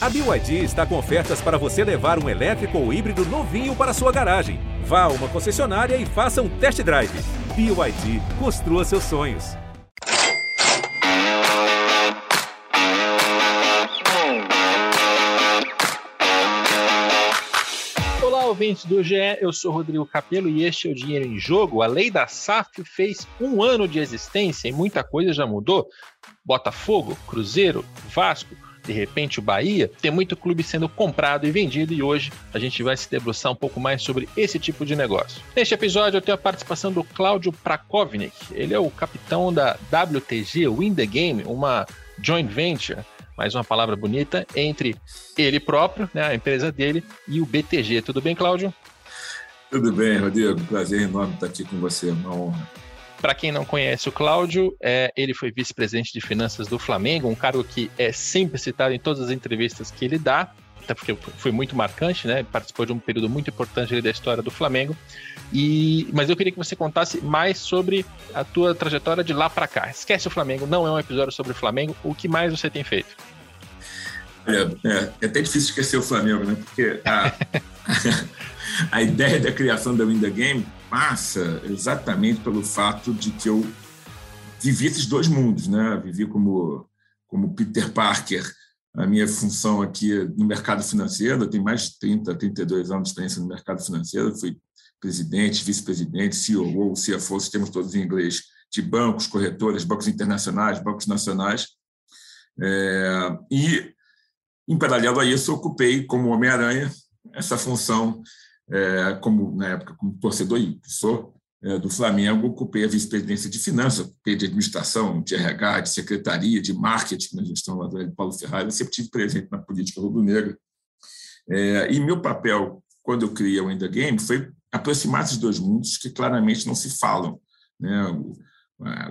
A BYD está com ofertas para você levar um elétrico ou híbrido novinho para sua garagem. Vá a uma concessionária e faça um test drive. BYD, construa seus sonhos. Olá, ouvintes do GE, eu sou Rodrigo Capello e este é o Dinheiro em Jogo. A lei da SAF fez um ano de existência e muita coisa já mudou. Botafogo, Cruzeiro, Vasco, de repente o Bahia, tem muito clube sendo comprado e vendido e hoje a gente vai se debruçar um pouco mais sobre esse tipo de negócio. Neste episódio eu tenho a participação do Cláudio Prakovnik, ele é o capitão da WTG Win the Game, uma joint venture, mais uma palavra bonita, entre ele próprio, né, a empresa dele, e o BTG. Tudo bem, Cláudio? Tudo bem, Rodrigo. Prazer enorme estar aqui com você, uma honra. Para quem não conhece o Cláudio, é, ele foi vice-presidente de finanças do Flamengo, um cargo que é sempre citado em todas as entrevistas que ele dá, até porque foi muito marcante, né? Participou de um período muito importante da história do Flamengo. E, mas eu queria que você contasse mais sobre a tua trajetória de lá para cá. Esquece o Flamengo, não é um episódio sobre o Flamengo. O que mais você tem feito? É, é, até difícil esquecer o Flamengo, né? Porque a, a ideia da criação da Win the Game passa exatamente pelo fato de que eu vivi esses dois mundos, né? Vivi como, como Peter Parker, a minha função aqui no mercado financeiro, eu tenho mais de 30, 32 anos de experiência no mercado financeiro, fui presidente, vice-presidente, CEO, CFO, temos todos em inglês, de bancos, corretoras, bancos internacionais, bancos nacionais. É, e, em paralelo a isso, ocupei, como Homem-Aranha, essa função é, como na época como torcedor e sou é, do Flamengo, ocupei a vice-presidência de finanças, de administração, de RH, de secretaria, de marketing na gestão lá do Paulo Ferrari, eu sempre tive presente na política rubro-negra. É, e meu papel, quando eu criei o Enda Game, foi aproximar esses dois mundos que claramente não se falam. Né?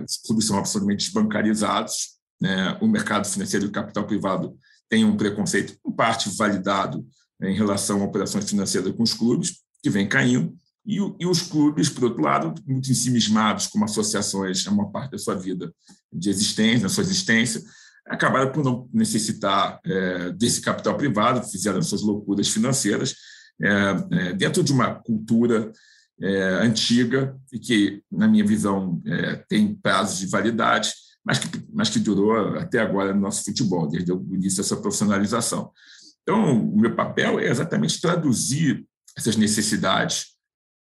Os clubes são absolutamente desbancarizados, né? o mercado financeiro e o capital privado tem um preconceito, em parte validado, em relação a operações financeiras com os clubes, que vem caindo, e, e os clubes, por outro lado, muito ensimismados como associações, é uma parte da sua vida de existência, da sua existência, acabaram por não necessitar é, desse capital privado, fizeram suas loucuras financeiras, é, é, dentro de uma cultura é, antiga e que, na minha visão, é, tem prazos de validade, mas que, mas que durou até agora no nosso futebol, desde o início dessa profissionalização. Então, o meu papel é exatamente traduzir essas necessidades,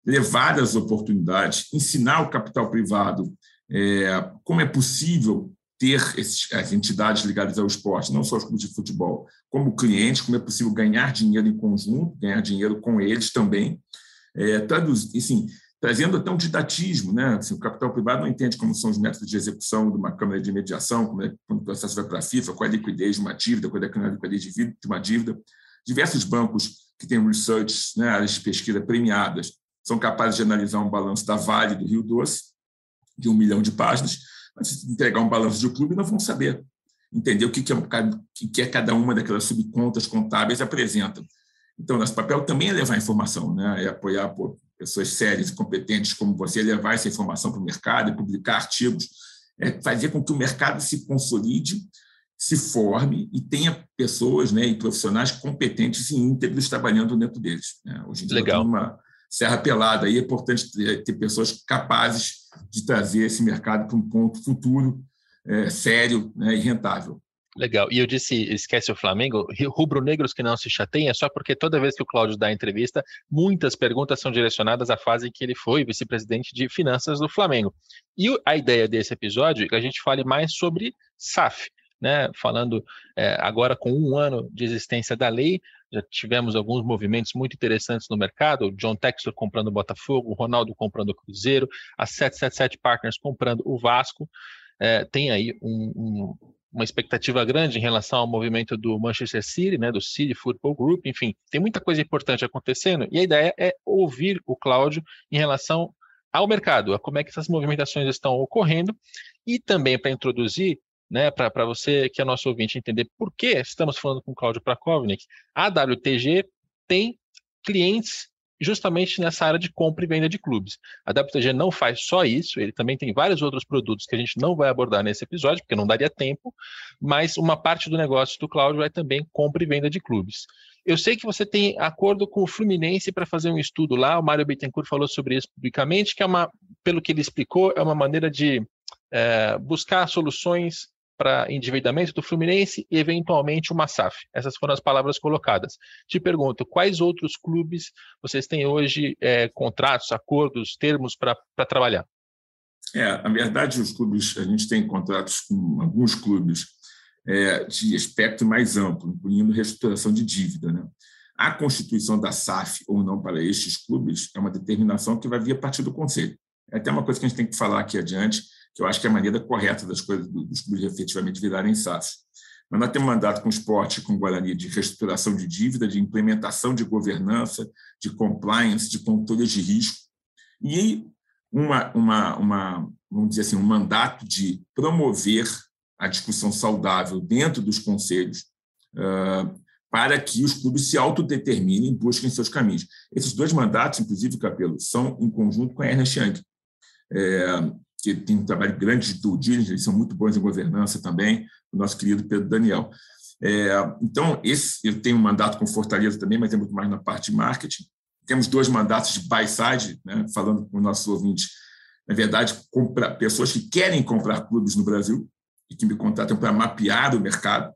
levar as oportunidades, ensinar o capital privado é, como é possível ter esses, as entidades ligadas ao esporte, não só os clubes de futebol, como clientes, como é possível ganhar dinheiro em conjunto, ganhar dinheiro com eles também, é, traduzir, assim, trazendo até um didatismo, né? Assim, o capital privado não entende como são os métodos de execução de uma câmara de mediação, como é quando o processo vai para a FIFA, qual é a liquidez de uma dívida, qual é a liquidez de uma dívida. Diversos bancos que têm research, né, áreas de pesquisa premiadas, são capazes de analisar um balanço da Vale do Rio Doce, de um milhão de páginas, mas se entregar um balanço de um clube, não vão saber entender o que, é, que é cada uma daquelas subcontas contábeis apresenta. Então, nosso papel também é levar informação, né? é apoiar por pessoas sérias e competentes como você, levar essa informação para o mercado, publicar artigos, é fazer com que o mercado se consolide, se forme e tenha pessoas né, e profissionais competentes e íntegros trabalhando dentro deles. Né? Hoje em dia, Legal. uma serra pelada, aí é importante ter, ter, pessoas capazes de trazer esse mercado para um ponto futuro é, sério né, e rentável. Legal. E eu disse, esquece o Flamengo, rubro-negros que não se chateiem, é só porque toda vez que o Cláudio dá entrevista, muitas perguntas são direcionadas à fase em que ele foi vice-presidente de finanças do Flamengo. E a ideia desse episódio é que a gente fale mais sobre SAF, né? Falando é, agora com um ano de existência da lei, já tivemos alguns movimentos muito interessantes no mercado, o John Textor comprando o Botafogo, o Ronaldo comprando o Cruzeiro, a 777 Partners comprando o Vasco, é, tem aí um, um uma expectativa grande em relação ao movimento do Manchester City, né, do City Football Group, enfim, tem muita coisa importante acontecendo e a ideia é ouvir o Cláudio em relação ao mercado, a como é que essas movimentações estão ocorrendo e também para introduzir, né, para você que é nosso ouvinte entender por que estamos falando com o Cláudio Prakovnik, a WTG tem clientes justamente nessa área de compra e venda de clubes. A WTG não faz só isso, ele também tem vários outros produtos que a gente não vai abordar nesse episódio, porque não daria tempo, mas uma parte do negócio do Cláudio é também compra e venda de clubes. Eu sei que você tem acordo com o Fluminense para fazer um estudo lá, o Mário Bittencourt falou sobre isso publicamente, que é uma, pelo que ele explicou, é uma maneira de é, buscar soluções para endividamento do Fluminense e, eventualmente, uma SAF. Essas foram as palavras colocadas. Te pergunto, quais outros clubes vocês têm hoje é, contratos, acordos, termos para trabalhar? É, na verdade, os clubes, a gente tem contratos com alguns clubes é, de espectro mais amplo, incluindo reestruturação de dívida. Né? A constituição da SAF ou não para estes clubes é uma determinação que vai vir a partir do Conselho. É até uma coisa que a gente tem que falar aqui adiante, que eu acho que é a maneira correta das coisas dos clubes efetivamente virarem SAFs. Mas nós temos mandato com o esporte com o Guarani de reestruturação de dívida, de implementação de governança, de compliance, de controle de risco, e uma, uma, uma, vamos dizer assim, um mandato de promover a discussão saudável dentro dos conselhos uh, para que os clubes se autodeterminem, busquem seus caminhos. Esses dois mandatos, inclusive, Capelo, são em conjunto com a Ernest Young. É, que tem um trabalho grande de due diligence, eles são muito bons em governança também, o nosso querido Pedro Daniel. É, então, esse, eu tenho um mandato com Fortaleza também, mas é muito mais na parte de marketing. Temos dois mandatos de buy-side, né, falando com os nossos ouvintes, na verdade, comprar, pessoas que querem comprar clubes no Brasil e que me contratam para mapear o mercado,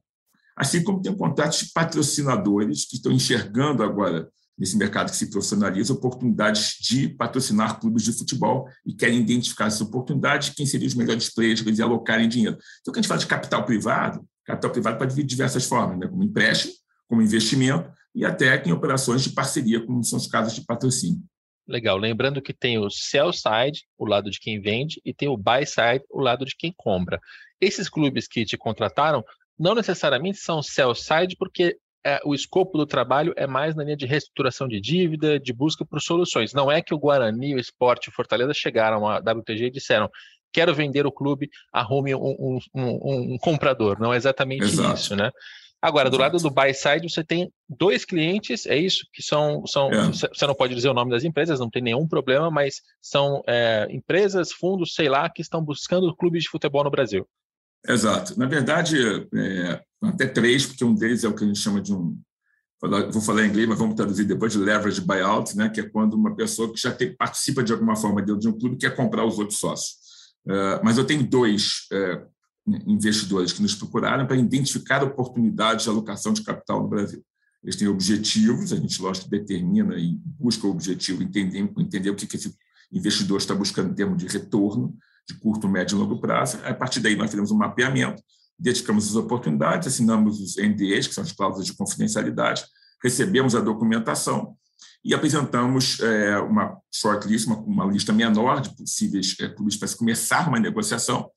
assim como tem contratos de patrocinadores que estão enxergando agora nesse mercado que se profissionaliza, oportunidades de patrocinar clubes de futebol e querem identificar essa oportunidade, quem seriam os melhores players para alocarem dinheiro. Então, quando a gente fala de capital privado, capital privado pode vir de diversas formas, né? como empréstimo, como investimento e até em operações de parceria, como são os casos de patrocínio. Legal. Lembrando que tem o sell side, o lado de quem vende, e tem o buy side, o lado de quem compra. Esses clubes que te contrataram não necessariamente são sell side, porque é, o escopo do trabalho é mais na linha de reestruturação de dívida, de busca por soluções. Não é que o Guarani, o Esporte e o Fortaleza chegaram à WTG e disseram quero vender o clube, arrume um, um, um, um comprador. Não é exatamente Exato. isso, né? Agora, do Exato. lado do buy side, você tem dois clientes, é isso? Que são. são é. Você não pode dizer o nome das empresas, não tem nenhum problema, mas são é, empresas, fundos, sei lá, que estão buscando clubes de futebol no Brasil. Exato. Na verdade, é, até três, porque um deles é o que a gente chama de um. Vou falar em inglês, mas vamos traduzir depois de leverage buyout, né, que é quando uma pessoa que já tem, participa de alguma forma dentro de um clube quer comprar os outros sócios. Uh, mas eu tenho dois uh, investidores que nos procuraram para identificar oportunidades de alocação de capital no Brasil. Eles têm objetivos, a gente, lógico, determina e busca o objetivo, entender, entender o que, que esse investidor está buscando em termos de retorno, de curto, médio e longo prazo. A partir daí, nós fizemos um mapeamento, identificamos as oportunidades, assinamos os NDAs, que são as cláusulas de confidencialidade, recebemos a documentação e apresentamos é, uma shortlist, uma, uma lista menor de possíveis é, clubes para começar uma negociação.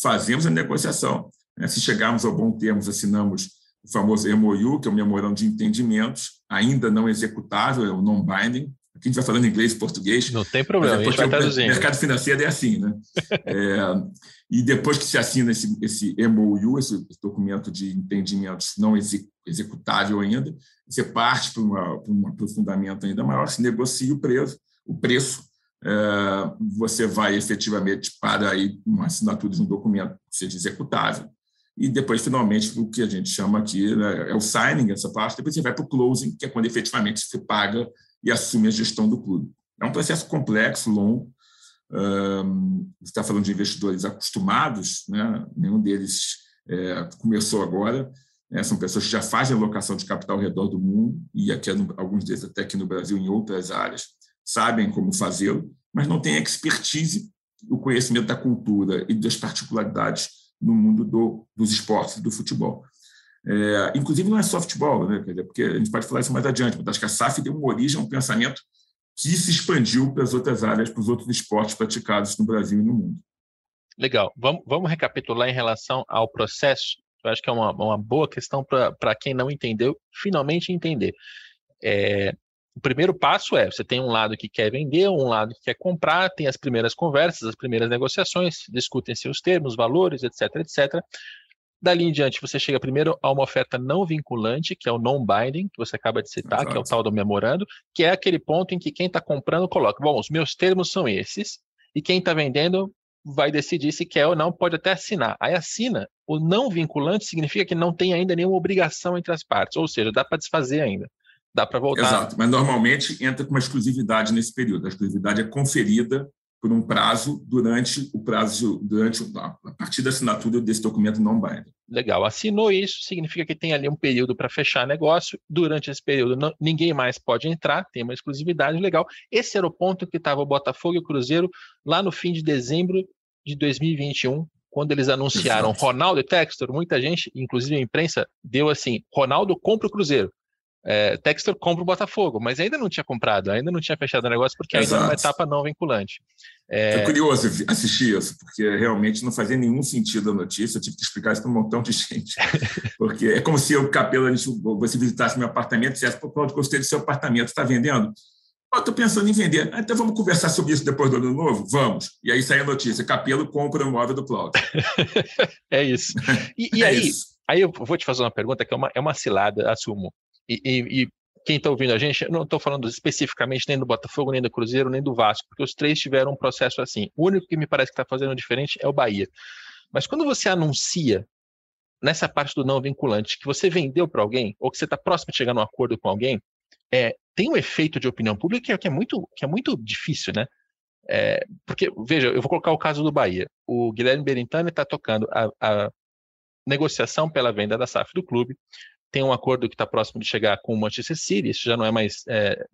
Fazemos a negociação. Né? Se chegarmos ao bom termo, assinamos o famoso MOU, que é o Memorando de Entendimentos, ainda não executável, é o non-binding, Aqui a gente vai falando inglês e português. Não tem problema, é a gente vai traduzindo. O mercado financeiro é assim, né? é, e depois que se assina esse, esse MOU, esse documento de entendimentos não executável ainda, você parte para, uma, para um aprofundamento ainda maior, se negocia o preço, o preço é, você vai efetivamente para aí uma assinatura de um documento que seja executável, e depois, finalmente, o que a gente chama aqui né, é o signing, essa parte, depois você vai para o closing, que é quando efetivamente se paga e assume a gestão do clube. É um processo complexo, longo. Você está falando de investidores acostumados, né? nenhum deles é, começou agora. Né? São pessoas que já fazem alocação de capital ao redor do mundo, e aqui, alguns deles até aqui no Brasil, em outras áreas, sabem como fazê-lo, mas não têm expertise, o conhecimento da cultura e das particularidades no mundo do, dos esportes, do futebol. É, inclusive, não é futebol, né? porque a gente pode falar isso mais adiante, mas acho que a SAF deu uma origem um pensamento que se expandiu para as outras áreas, para os outros esportes praticados no Brasil e no mundo. Legal. Vamos, vamos recapitular em relação ao processo. Eu acho que é uma, uma boa questão para quem não entendeu, finalmente entender. É, o primeiro passo é: você tem um lado que quer vender, um lado que quer comprar, tem as primeiras conversas, as primeiras negociações, discutem-se os termos, valores, etc, etc Dali em diante, você chega primeiro a uma oferta não vinculante, que é o non-binding, que você acaba de citar, Exato. que é o tal do memorando, que é aquele ponto em que quem está comprando coloca: bom, os meus termos são esses, e quem está vendendo vai decidir se quer ou não, pode até assinar. Aí assina. O não vinculante significa que não tem ainda nenhuma obrigação entre as partes, ou seja, dá para desfazer ainda. Dá para voltar. Exato, mas normalmente entra com uma exclusividade nesse período. A exclusividade é conferida por um prazo durante o prazo, durante a partir da assinatura desse documento não binding. Legal. Assinou isso, significa que tem ali um período para fechar negócio. Durante esse período, não, ninguém mais pode entrar, tem uma exclusividade legal. Esse era o ponto que estava o Botafogo e o Cruzeiro lá no fim de dezembro de 2021, quando eles anunciaram Exato. Ronaldo e Textor. Muita gente, inclusive a imprensa, deu assim: Ronaldo compra o Cruzeiro é, Textor compra o Botafogo, mas ainda não tinha comprado, ainda não tinha fechado o negócio, porque Exato. ainda é uma etapa não vinculante. É... curioso assistir isso, porque realmente não fazia nenhum sentido a notícia, eu tive que explicar isso para um montão de gente. Porque é como se eu, Capela, você visitasse meu apartamento e dissesse, pô, Claudio, gostei do seu apartamento, está vendendo? Estou pensando em vender. Ah, então vamos conversar sobre isso depois do ano novo? Vamos. E aí sai a notícia: Capelo compra o imóvel do Cláudio. é isso. E, e é aí, isso. aí eu vou te fazer uma pergunta que é uma, é uma cilada, assumo. E, e, e quem está ouvindo a gente, eu não estou falando especificamente nem do Botafogo, nem do Cruzeiro, nem do Vasco, porque os três tiveram um processo assim. O único que me parece que está fazendo diferente é o Bahia. Mas quando você anuncia nessa parte do não vinculante que você vendeu para alguém, ou que você está próximo de chegar num acordo com alguém, é, tem um efeito de opinião pública que é muito, que é muito difícil, né? É, porque, veja, eu vou colocar o caso do Bahia. O Guilherme Berintani está tocando a, a negociação pela venda da SAF do clube tem um acordo que está próximo de chegar com o Manchester City, isso já não é mais é,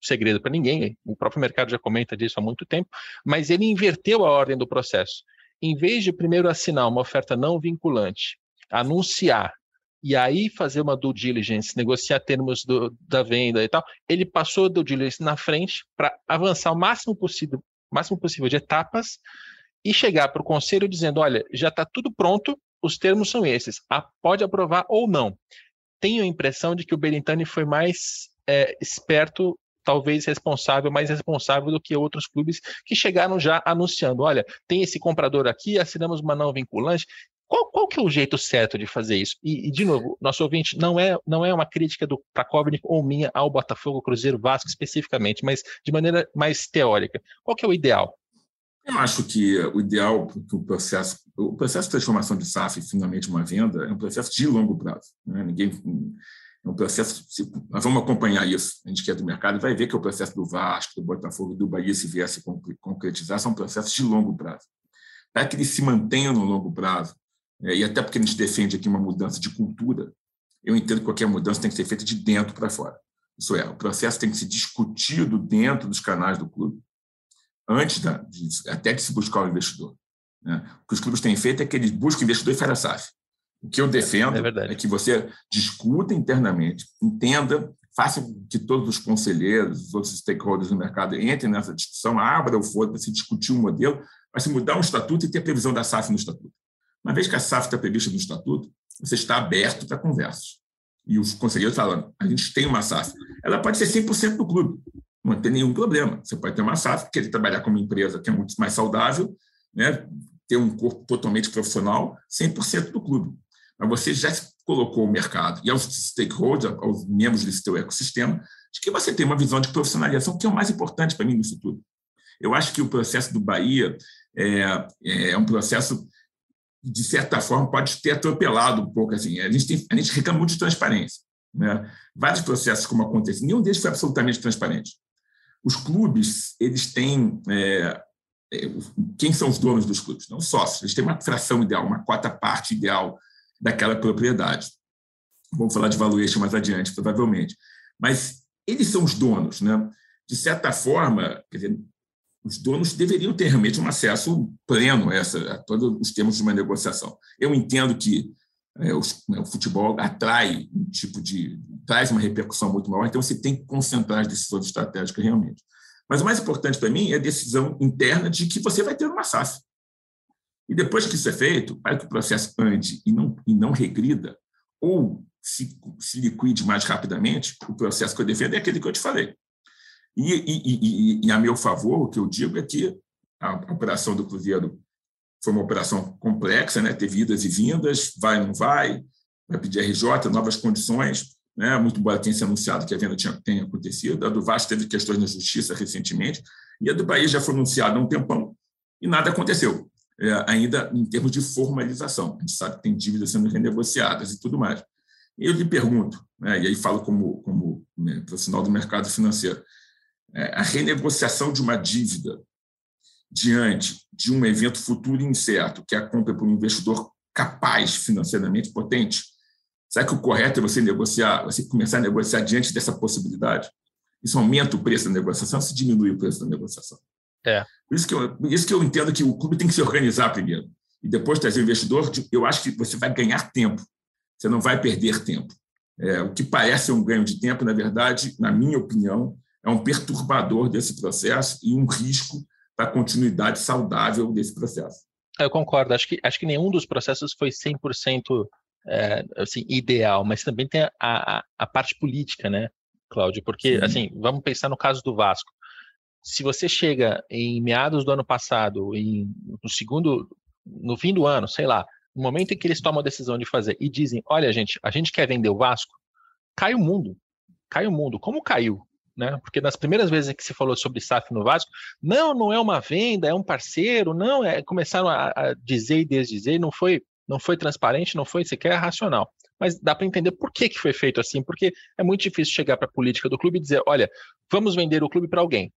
segredo para ninguém, o próprio mercado já comenta disso há muito tempo, mas ele inverteu a ordem do processo. Em vez de primeiro assinar uma oferta não vinculante, anunciar e aí fazer uma due diligence, negociar termos do, da venda e tal, ele passou a due diligence na frente para avançar o máximo possível, máximo possível de etapas e chegar para o conselho dizendo, olha, já está tudo pronto, os termos são esses, pode aprovar ou não tenho a impressão de que o Berintani foi mais é, esperto, talvez responsável, mais responsável do que outros clubes que chegaram já anunciando: olha, tem esse comprador aqui, assinamos uma não vinculante. Qual, qual que é o jeito certo de fazer isso? E, e de novo, nosso ouvinte não é, não é uma crítica do Prakovnik ou minha ao Botafogo, Cruzeiro, Vasco especificamente, mas de maneira mais teórica. Qual que é o ideal? Eu acho que o ideal que o processo, o processo de transformação de SAF finalmente uma venda é um processo de longo prazo. Né? Ninguém é um processo. Nós vamos acompanhar isso. A gente que é do mercado vai ver que o processo do Vasco, do Botafogo, do Bahia se viesse concretizar são processos de longo prazo. Para que eles se mantenham no longo prazo é, e até porque a gente defende aqui uma mudança de cultura, eu entendo que qualquer mudança tem que ser feita de dentro para fora. Isso é, o processo tem que ser discutido dentro dos canais do clube antes da, de, até de se buscar o investidor. Né? O que os clubes têm feito é que eles buscam investidor e faz a SAF. O que eu defendo é, é, que você discuta internamente, entenda, faça que todos os conselheiros, os outros stakeholders do mercado entrem nessa discussão, abra o foro para se discutir um modelo, para se mudar um estatuto e ter previsão da SAF no estatuto. Uma vez que a SAF está prevista no estatuto, você está aberto para conversas. E os conselheiros falam, a gente tem uma SAF. Ela pode ser 100% do clube não tem nenhum problema. Você pode ter uma SAF, querer trabalhar uma empresa que é muito mais saudável, né? ter um corpo totalmente profissional, 100% do clube. Mas você já colocou o mercado e aos stakeholders, aos membros desse teu ecossistema, de que você tem uma visão de profissionalização, que é o mais importante para mim nisso tudo. Eu acho que o processo do Bahia é, é um processo, de certa forma, pode ter atropelado um pouco. Assim. A, gente tem, a gente reclama muito de transparência. Né? Vários processos como acontece, nenhum deles foi absolutamente transparente. Os clubes, eles têm. É, é, quem são os donos dos clubes? Não sócios. Eles têm uma fração ideal, uma quarta parte ideal daquela propriedade. Vamos falar de valuation mais adiante, provavelmente. Mas eles são os donos, né? De certa forma, dizer, os donos deveriam ter realmente um acesso pleno a, essa, a todos os termos de uma negociação. Eu entendo que é, o, né, o, futebol atrai um tipo de. traz uma repercussão muito maior, então você tem que concentrar as decisões estratégicas realmente. Mas o mais importante para mim é a decisão interna de que você vai ter uma SAF. E depois que isso é feito, para que o processo ande e não, e não regrida, ou se, se liquide mais rapidamente, o processo que eu defendo é aquele que eu te falei. E, e, e, e a meu favor, o que eu digo é que a operação do Cruzeiro foi uma operação complexa, né? teve idas e vindas, vai ou não vai, vai pedir RJ, novas condições, né? muito embora tenha se anunciado que a venda tinha, tenha acontecido. A do Vasco teve questões na justiça recentemente, e a do Bahia já foi anunciada há um tempão, e nada aconteceu, é, ainda em termos de formalização. A gente sabe que tem dívidas sendo renegociadas e tudo mais. Eu lhe pergunto, né, e aí falo como, como né, profissional do mercado financeiro, é, a renegociação de uma dívida diante de um evento futuro incerto, que é a compra por um investidor capaz financeiramente potente, será que o correto é você negociar, você começar a negociar diante dessa possibilidade? Isso aumenta o preço da negociação, se diminui o preço da negociação. É. Por isso que eu, isso que eu entendo que o clube tem que se organizar primeiro e depois trazer o investidor. Eu acho que você vai ganhar tempo você não vai perder tempo. É, o que parece um ganho de tempo, na verdade, na minha opinião, é um perturbador desse processo e um risco para a continuidade saudável desse processo. Eu concordo. Acho que, acho que nenhum dos processos foi 100% é, assim, ideal, mas também tem a, a, a parte política, né, Cláudio? Porque, Sim. assim, vamos pensar no caso do Vasco. Se você chega em meados do ano passado, em, no segundo, no fim do ano, sei lá, no momento em que eles tomam a decisão de fazer e dizem, olha, gente, a gente quer vender o Vasco, cai o mundo. Cai o mundo. Como caiu? Né? Porque nas primeiras vezes que se falou sobre SAF no Vasco, não, não é uma venda, é um parceiro, não, é, começaram a, a dizer e desdizer, não foi, não foi transparente, não foi sequer racional. Mas dá para entender por que, que foi feito assim, porque é muito difícil chegar para a política do clube e dizer, olha, vamos vender o clube para alguém.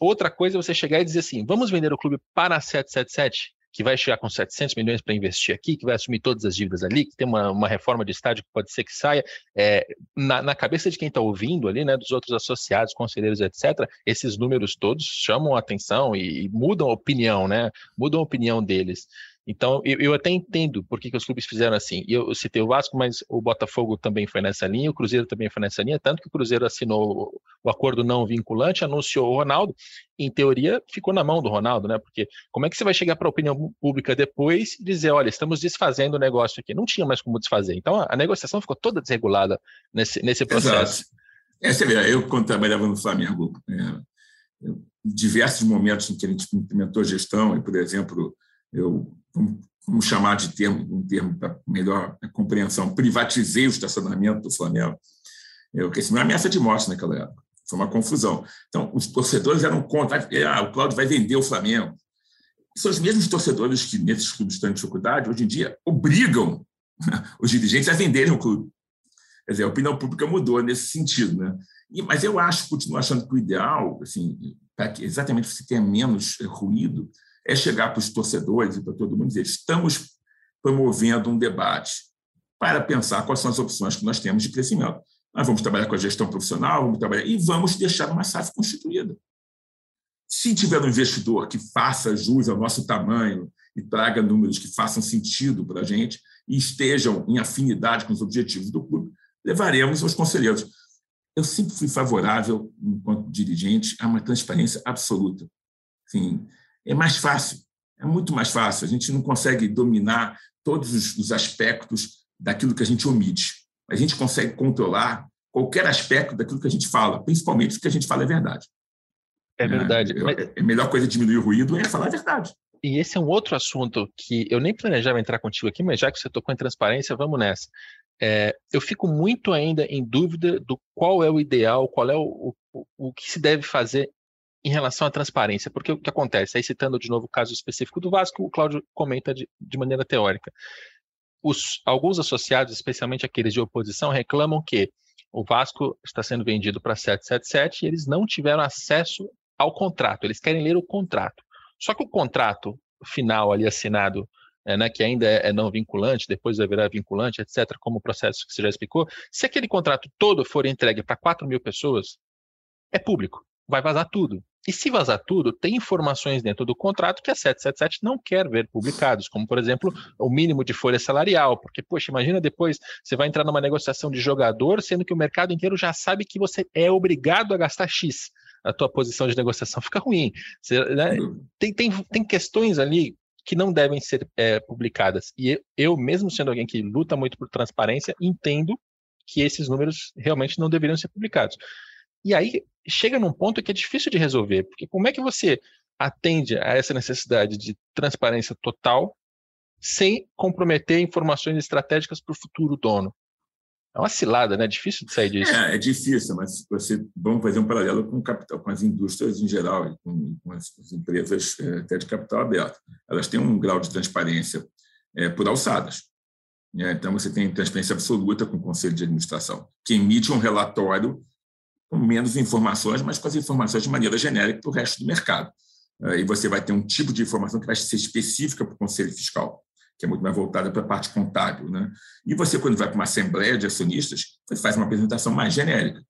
Outra coisa é você chegar e dizer assim, vamos vender o clube para a 777? Que vai chegar com 700 milhões para investir aqui, que vai assumir todas as dívidas ali, que tem uma, uma reforma de estádio que pode ser que saia. É, na, na, cabeça de quem está ouvindo ali, né, dos outros associados, conselheiros, etc., esses números todos chamam a atenção e, e mudam a opinião, né? Mudam a opinião deles. Então, eu, eu, até entendo por que, que, os clubes fizeram assim. Eu, eu citei o Vasco, mas o Botafogo também foi nessa linha, o Cruzeiro também foi nessa linha, tanto que o Cruzeiro assinou o, acordo não vinculante, anunciou o Ronaldo, em teoria ficou na mão do Ronaldo, né? Porque como é que você vai chegar para a opinião pública depois e dizer, olha, estamos desfazendo o negócio aqui? Não tinha mais como desfazer. Então, a, a negociação ficou toda desregulada nesse, nesse processo. Exato. Essa é eu, quando trabalhava no Flamengo, é, eu, diversos momentos em que a gente implementou gestão, e, por exemplo, eu vamos chamar de termo, um termo para melhor compreensão, privatizei o estacionamento do Flamengo. Eu que uma ameaça de morte naquela época. Foi uma confusão. Então, os torcedores eram contra. Ah, o Cláudio vai vender o Flamengo. São os mesmos torcedores que, nesses clubes estão em dificuldade, hoje em dia, obrigam os dirigentes a venderem o clube. Quer dizer, a opinião pública mudou nesse sentido. Né? E, mas eu acho, continuo achando que o ideal, assim, para que exatamente você tenha menos ruído, é chegar para os torcedores e para todo mundo e dizer: estamos promovendo um debate para pensar quais são as opções que nós temos de crescimento. Nós vamos trabalhar com a gestão profissional, vamos trabalhar e vamos deixar uma SAF constituída. Se tiver um investidor que faça jus ao nosso tamanho e traga números que façam sentido para a gente e estejam em afinidade com os objetivos do clube, levaremos aos conselheiros. Eu sempre fui favorável, enquanto dirigente, a uma transparência absoluta. Sim, é mais fácil, é muito mais fácil. A gente não consegue dominar todos os aspectos daquilo que a gente omite. A gente consegue controlar qualquer aspecto daquilo que a gente fala, principalmente se que a gente fala é verdade. É verdade. É, a melhor coisa diminuir o ruído é falar a verdade. E esse é um outro assunto que eu nem planejava entrar contigo aqui, mas já que você tocou em transparência, vamos nessa. É, eu fico muito ainda em dúvida do qual é o ideal, qual é o, o, o que se deve fazer em relação à transparência, porque o que acontece? Aí citando de novo o caso específico do Vasco, o Cláudio comenta de, de maneira teórica. Os, alguns associados, especialmente aqueles de oposição, reclamam que o Vasco está sendo vendido para 777 e eles não tiveram acesso ao contrato, eles querem ler o contrato. Só que o contrato final ali assinado, é, né, que ainda é, é não vinculante, depois vai virar vinculante, etc., como o processo que você já explicou, se aquele contrato todo for entregue para 4 mil pessoas, é público, vai vazar tudo. E se vazar tudo, tem informações dentro do contrato que a 777 não quer ver publicados, como, por exemplo, o mínimo de folha salarial, porque, poxa, imagina depois você vai entrar numa negociação de jogador, sendo que o mercado inteiro já sabe que você é obrigado a gastar X. A tua posição de negociação fica ruim. Você, né, tem, tem, tem questões ali que não devem ser é, publicadas. E eu, mesmo sendo alguém que luta muito por transparência, entendo que esses números realmente não deveriam ser publicados. E aí chega num ponto que é difícil de resolver, porque como é que você atende a essa necessidade de transparência total sem comprometer informações estratégicas para o futuro dono. É uma cilada, né? É difícil de sair disso. É, é difícil, mas você vamos fazer um paralelo com o capital, com as indústrias em geral, com, com as, as, empresas é, até de capital aberto. Elas têm um grau de transparência é, por alçadas. Né? Então você tem transparência absoluta com o conselho de administração, que emite um relatório com menos informações, mas com as informações de maneira genérica para o resto do mercado. É, e você vai ter um tipo de informação que vai ser específica para o conselho fiscal que é muito mais voltada para a parte contábil. Né? E você, quando vai para uma assembleia de acionistas, você faz uma apresentação mais genérica.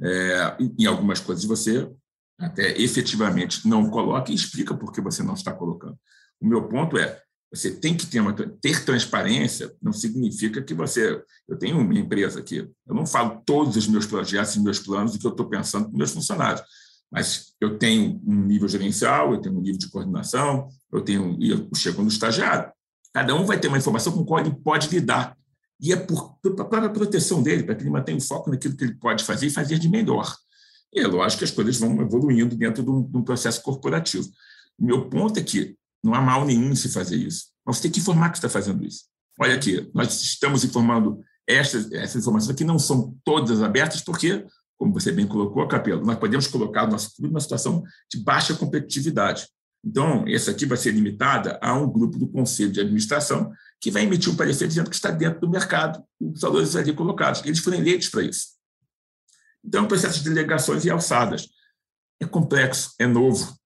É, em algumas coisas você até efetivamente não coloca e explica por que você não está colocando. O meu ponto é, você tem que ter, uma, ter transparência, não significa que você... Eu tenho uma empresa aqui, eu não falo todos os meus projetos e meus planos, o que eu estou pensando com meus funcionários, mas eu tenho um nível gerencial, eu tenho um nível de coordenação, eu tenho e eu chego no estagiário. Cada um vai ter uma informação com qual ele pode lidar. E é por, para a proteção dele, para que ele mantenha o foco naquilo que ele pode fazer e fazer de melhor. E é lógico que as coisas vão evoluindo dentro de um, de um processo corporativo. O meu ponto é que não há mal nenhum em se fazer isso. Mas você tem que informar que está fazendo isso. Olha aqui, nós estamos informando essas, essas informações que não são todas abertas, porque, como você bem colocou, Capelo, nós podemos colocar o nosso clube numa situação de baixa competitividade. Então, essa aqui vai ser limitada a um grupo do conselho de administração que vai emitir um parecer dizendo que está dentro do mercado os valores ali colocados. Eles foram eleitos para isso. Então, o processo de delegações e alçadas é complexo, é novo,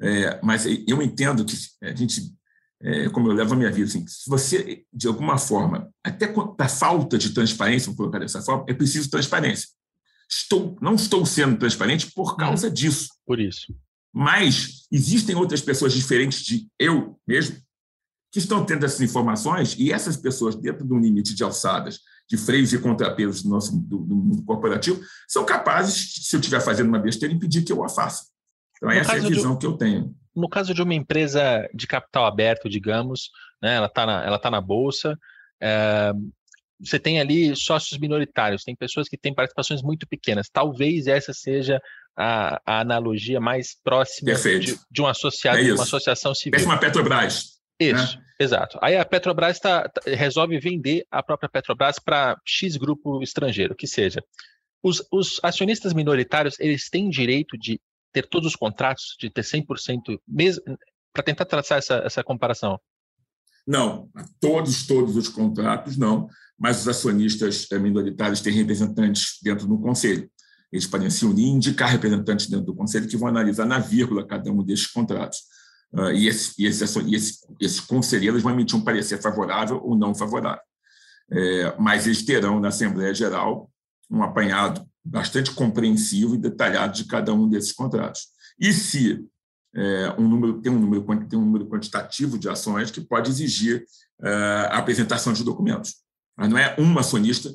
é, mas eu entendo que a gente, é, como eu levo a minha vida, assim, se você, de alguma forma, até para falta de transparência, vou colocar dessa forma, é preciso transparência. Estou, não estou sendo transparente por causa disso. Por isso. Mas existem outras pessoas diferentes de eu mesmo que estão tendo essas informações e essas pessoas, dentro de um limite de alçadas, de freios e contrapesos do nosso do, do mundo corporativo, são capazes, se eu estiver fazendo uma besteira, impedir que eu a faça. Então, no essa é a visão de, que eu tenho. No caso de uma empresa de capital aberto, digamos, né, ela está na, ela tá na bolsa, é, você tem ali sócios minoritários, tem pessoas que têm participações muito pequenas. Talvez essa seja a, a analogia mais próxima de, de, um associado, é de uma associação civil. Pensa uma Petrobras. Isso, né? exato. Aí a Petrobras tá, tá resolve vender a própria Petrobras para X grupo estrangeiro, que seja. Os, os, acionistas minoritários, eles têm direito de ter todos os contratos, de ter 100%, mesmo para tentar traçar essa, essa comparação? Não, todos, todos os contratos não, mas os acionistas eh, minoritários têm representantes dentro do conselho. Eles podem se unir e indicar representantes dentro do Conselho que vão analisar na vírgula cada um desses contratos. Uh, e, esse, e, esse, e esse, esses conselheiros vão emitir um parecer favorável ou não favorável. É, mas eles terão na Assembleia Geral um apanhado bastante compreensivo e detalhado de cada um desses contratos. E se é, um número tem um número tem um número quantitativo de ações que pode exigir é, a apresentação de documentos, mas não é um acionista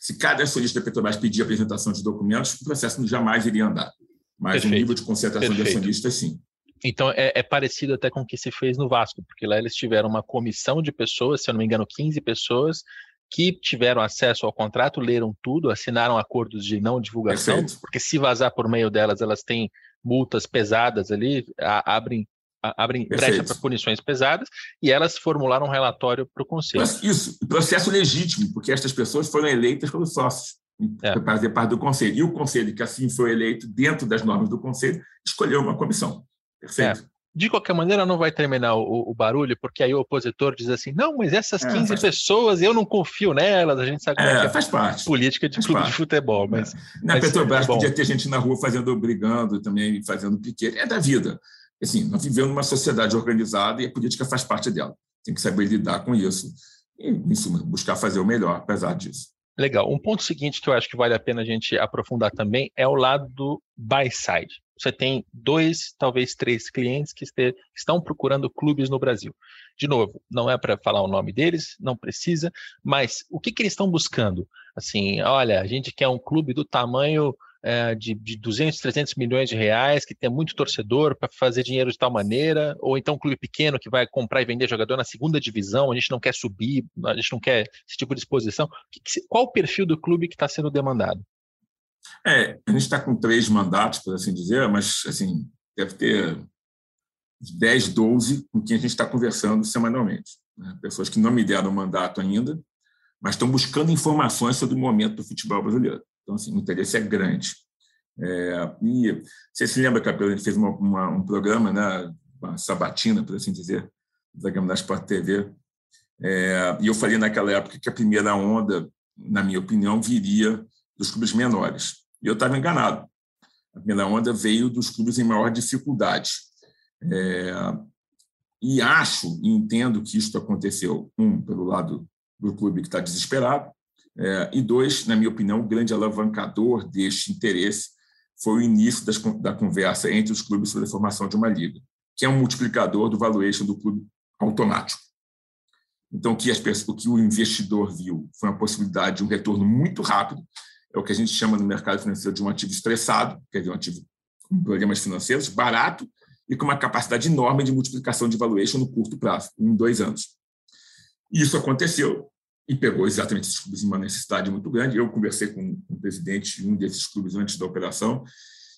se cada acionista da Petrobras pedir apresentação de documentos, o processo jamais iria andar. Mas o nível de concentração Perfeito. de acionistas, sim. Então, é, é, parecido até com o que se fez no Vasco, porque lá eles tiveram uma comissão de pessoas, se eu não me engano, 15 pessoas, que tiveram acesso ao contrato, leram tudo, assinaram acordos de não divulgação, Perfeito. porque se vazar por meio delas, elas têm multas pesadas ali, a, abrem abrem brecha para punições pesadas e elas formularam um relatório para o Conselho. Isso, processo legítimo, porque estas pessoas foram eleitas pelos sócios é. para fazer parte do Conselho. E o Conselho, que assim foi eleito dentro das normas do Conselho, escolheu uma comissão. Perfeito. É. De qualquer maneira, não vai terminar o, o, barulho, porque aí o opositor diz assim: não, mas essas 15 é, pessoas, eu não confio nelas, a gente sabe é, é faz parte. política de faz clube parte. de futebol. Mas, Na mas Petrobras é podia ter gente na rua fazendo, brigando também, fazendo piquete. É da vida assim, nós vivemos numa sociedade organizada e a política faz parte dela. Tem que saber lidar com isso e, em suma, buscar fazer o melhor, apesar disso. Legal. Um ponto seguinte que eu acho que vale a pena a gente aprofundar também é o lado do buy side. Você tem dois, talvez três clientes que estão procurando clubes no Brasil. De novo, não é para falar o nome deles, não precisa, mas o que, que eles estão buscando? Assim, olha, a gente quer um clube do tamanho é, de, de 200, 300 milhões de reais, que tem muito torcedor para fazer dinheiro de tal maneira, ou então um clube pequeno que vai comprar e vender jogador na segunda divisão, a gente não quer subir, a gente não quer esse tipo de exposição. Qual o perfil do clube que está sendo demandado? É, a gente está com três mandatos, por assim dizer, mas assim deve ter 10, 12 com quem a gente está conversando semanalmente. Né? Pessoas que não me deram mandato ainda, mas estão buscando informações sobre o momento do futebol brasileiro. Então, assim, o interesse é grande. É, e você se lembra, Capelo, a gente fez uma, uma, um programa, né, uma sabatina, por assim dizer, programa da Sport TV, é, e eu falei naquela época que a primeira onda, na minha opinião, viria dos clubes menores. E eu estava enganado. A primeira onda veio dos clubes em maior dificuldade. É, e acho e entendo que isso aconteceu, um, pelo lado do clube que está desesperado, é, e dois, na minha opinião, o grande alavancador deste interesse foi o início das, da conversa entre os clubes sobre a formação de uma liga, que é um multiplicador do valuation do clube automático. Então, o que, as, o que o investidor viu foi uma possibilidade de um retorno muito rápido, é o que a gente chama no mercado financeiro de um ativo estressado, quer dizer, um ativo com problemas financeiros, barato e com uma capacidade enorme de multiplicação de valuation no curto prazo, em dois anos. E isso aconteceu e pegou exatamente esses clubes em uma necessidade muito grande. Eu conversei com o presidente de um desses clubes antes da operação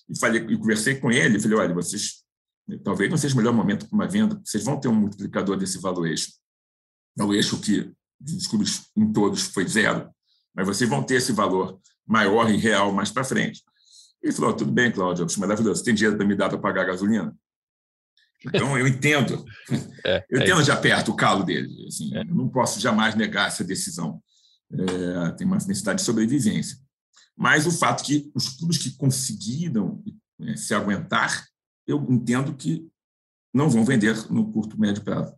e falei e conversei com ele. Falei, olha, vocês talvez não seja o melhor momento para uma venda, vocês vão ter um multiplicador desse valuation. Valuation que dos clubes em todos foi zero, mas vocês vão ter esse valor maior e real mais para frente. Ele falou: tudo bem, Cláudio, acho maravilhoso. Tem dinheiro para me dar para pagar a gasolina? Então, eu entendo. É, eu é entendo é de aperto o calo dele. Assim, é. Não posso jamais negar essa decisão. É, tem uma necessidade de sobrevivência. Mas o fato que os clubes que conseguiram né, se aguentar, eu entendo que não vão vender no curto, médio prazo.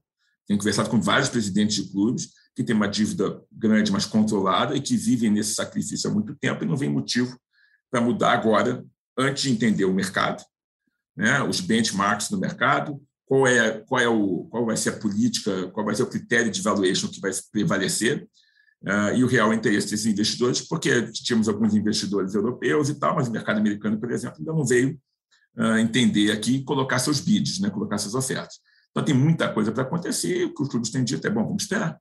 Tenho conversado com vários presidentes de clubes que têm uma dívida grande, mas controlada, e que vivem nesse sacrifício há muito tempo e não vem motivo para mudar agora, antes de entender o mercado, né, os benchmarks do mercado, qual é, qual, é o, qual vai ser a política, qual vai ser o critério de valuation que vai prevalecer, uh, e o real interesse desses investidores, porque tínhamos alguns investidores europeus e tal, mas o mercado americano, por exemplo, ainda não veio uh, entender aqui e colocar seus bids, né, colocar suas ofertas. Então, tem muita coisa para acontecer, o que os clubes têm dito é, bom, vamos esperar.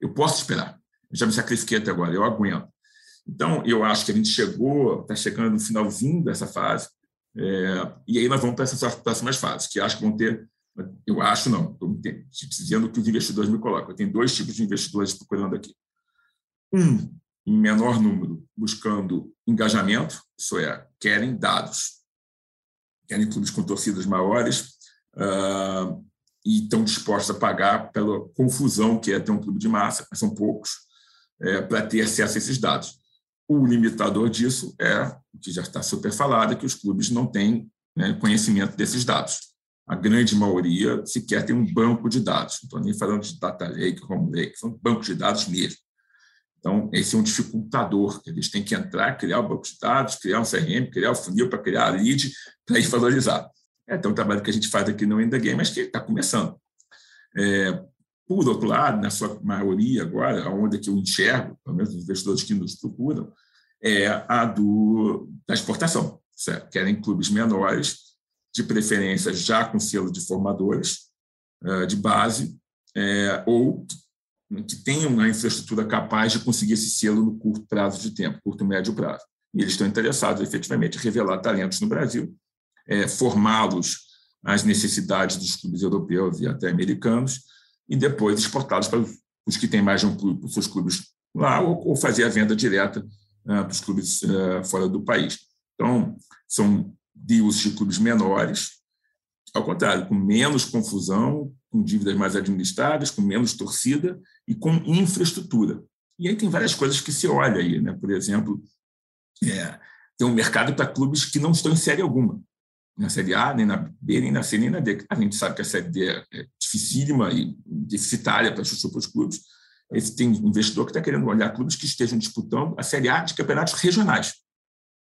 Eu posso esperar. Eu já me sacrifiquei até agora, eu aguento. Então, eu acho que a gente chegou, está chegando no finalzinho dessa fase, é, e aí nós vamos para essas próximas fases, que acho que vão ter, eu acho não, estou dizendo que os investidores me colocam. Tem dois tipos de investidores procurando aqui. Um, em menor número, buscando engajamento, isso é, querem dados, querem clubes com torcidas maiores uh, e estão dispostos a pagar pela confusão que é ter um clube de massa, mas são poucos, é, para ter acesso a esses dados. O limitador disso é, o que já está super falado, é que os clubes não têm né, conhecimento desses dados. A grande maioria sequer tem um banco de dados. Não estou nem falando de data lake, home lake, são bancos de dados nele. Então, esse é um dificultador. Eles têm que entrar, criar o um banco de dados, criar um CRM, criar o um funil para criar a lead, para ir valorizar. É um trabalho que a gente faz aqui no End Game, mas que está começando. É, por outro lado, na sua maioria agora, a onda que eu enxergo, pelo menos os investidores que nos procuram, é a do, da exportação. Certo? Querem clubes menores, de preferência já com selo de formadores uh, de base, é, ou que tenham uma infraestrutura capaz de conseguir esse selo no curto prazo de tempo, curto médio prazo. E eles estão interessados, efetivamente, em revelar talentos no Brasil, é, formá-los às necessidades dos clubes europeus e até americanos, e depois exportá-los para os que têm mais de um clube, os seus clubes lá, ou, ou fazer a venda direta uh, para os clubes uh, fora do país. Então, são deals de clubes menores, ao contrário, com menos confusão, com dívidas mais administradas, com menos torcida e com infraestrutura. E aí tem várias coisas que se olha aí, né? Por exemplo, é, tem um mercado para clubes que não estão em série alguma na Série A, nem na B, nem na C, nem na D. A gente sabe que a Série D é dificílima e deficitária para os clubes. Esse tem investidor que está querendo olhar clubes que estejam disputando a Série A de campeonatos regionais.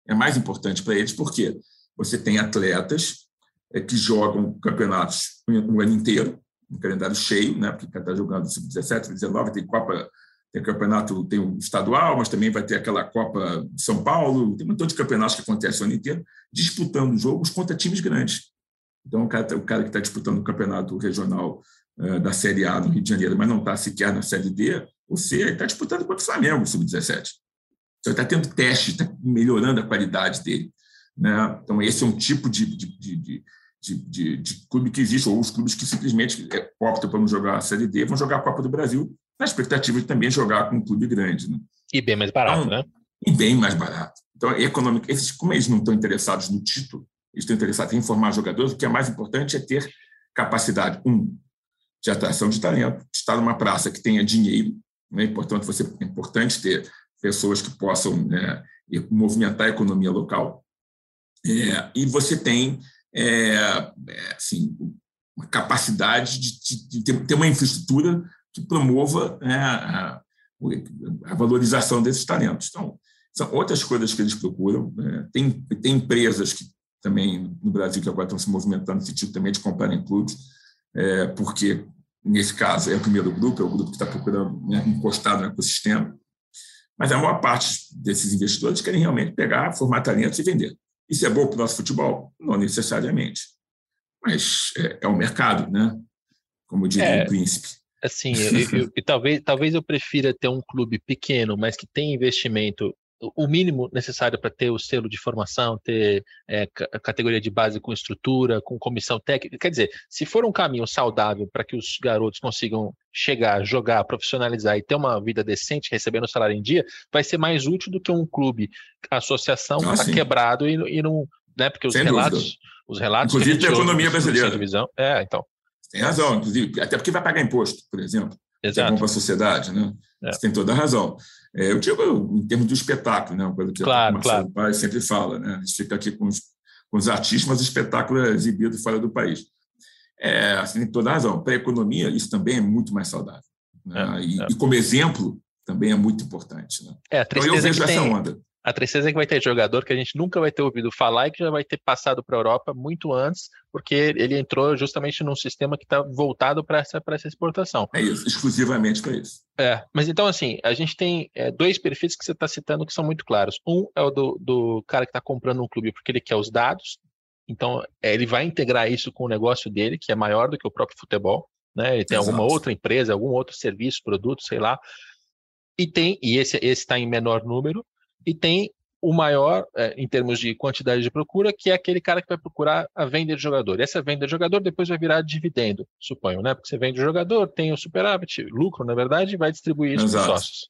É mais importante para eles porque você tem atletas é, que jogam campeonatos o ano inteiro, um calendário cheio, né? porque está jogando sub-17, sub-19, tem Copa tem campeonato, tem o estadual, mas também vai ter aquela Copa de São Paulo, tem um montão de campeonatos que acontecem o ano inteiro, disputando jogos contra times grandes. Então, o cara, o cara que está disputando o campeonato regional uh, da Série A no Rio de Janeiro, mas não está sequer na Série D, você está disputando contra o Flamengo, sub-17. Você está tendo teste, está melhorando a qualidade dele. Né? Então, esse é um tipo de, de, de, de, de, de, clube que existe, ou os clubes que simplesmente é, optam por não jogar a Série D, vão jogar a Copa do Brasil, na expectativa de também jogar com um clube grande. Né? E bem mais barato, então, né? E bem mais barato. Então, econômico, esses, como eles não estão interessados no título, eles estão interessados em formar jogadores, o que é mais importante é ter capacidade, um, de atração de talento, estar numa praça que tenha dinheiro, né? portanto, você, é importante ter pessoas que possam né, movimentar a economia local. É, e você tem é, é, assim, uma capacidade de, de, de, ter uma infraestrutura que promova né, a, a, valorização desses talentos. Então, são outras coisas que eles procuram. Né? Tem, tem empresas que também no Brasil que agora estão se movimentando no sentido também de comprarem clubes, é, porque nesse caso é o primeiro grupo, é o grupo que está procurando né, encostar no ecossistema. Mas a maior parte desses investidores querem realmente pegar, formar talentos e vender. Isso é bom para o nosso futebol? Não necessariamente. Mas é, é o mercado, né? Como diria é, o príncipe. Assim, eu, eu, eu, talvez, talvez eu prefira ter um clube pequeno, mas que tem investimento o mínimo necessário para ter o selo de formação, ter é, categoria de base com estrutura, com comissão técnica. Quer dizer, se for um caminho saudável para que os garotos consigam chegar, jogar, profissionalizar e ter uma vida decente, recebendo salário em dia, vai ser mais útil do que um clube, a associação está ah, quebrado e, e, não. Né, porque os Sem relatos. Dúvida. Os relatos inclusive da economia brasileira. Divisão, é, então. Tem razão, inclusive, até porque vai pagar imposto, por exemplo. Exato. Que é bom para a sociedade, né? É. Você tem toda a razão. É, eu digo em termos do espetáculo, né? uma coisa que claro, o Marcelo claro. Pai sempre fala. Né? A gente fica aqui com os, com os artistas, mas o espetáculo é exibido fora do país. É, assim, tem toda a razão. Para a economia, isso também é muito mais saudável. Né? É, e, é. e, como exemplo, também é muito importante. Né? É, a então, eu vejo essa tem... onda. A tristeza é que vai ter jogador que a gente nunca vai ter ouvido falar e que já vai ter passado para a Europa muito antes, porque ele entrou justamente num sistema que está voltado para essa, essa exportação. É isso, exclusivamente para isso. É, mas então, assim, a gente tem é, dois perfis que você está citando que são muito claros. Um é o do, do cara que está comprando um clube porque ele quer os dados, então é, ele vai integrar isso com o negócio dele, que é maior do que o próprio futebol. Né? Ele tem Exato. alguma outra empresa, algum outro serviço, produto, sei lá. E tem, e esse está em menor número, e tem o maior, é, em termos de quantidade de procura, que é aquele cara que vai procurar a venda de jogador. E essa venda de jogador depois vai virar dividendo, suponho, né? Porque você vende o jogador, tem o superávit, lucro, na verdade, e vai distribuir isso para os sócios.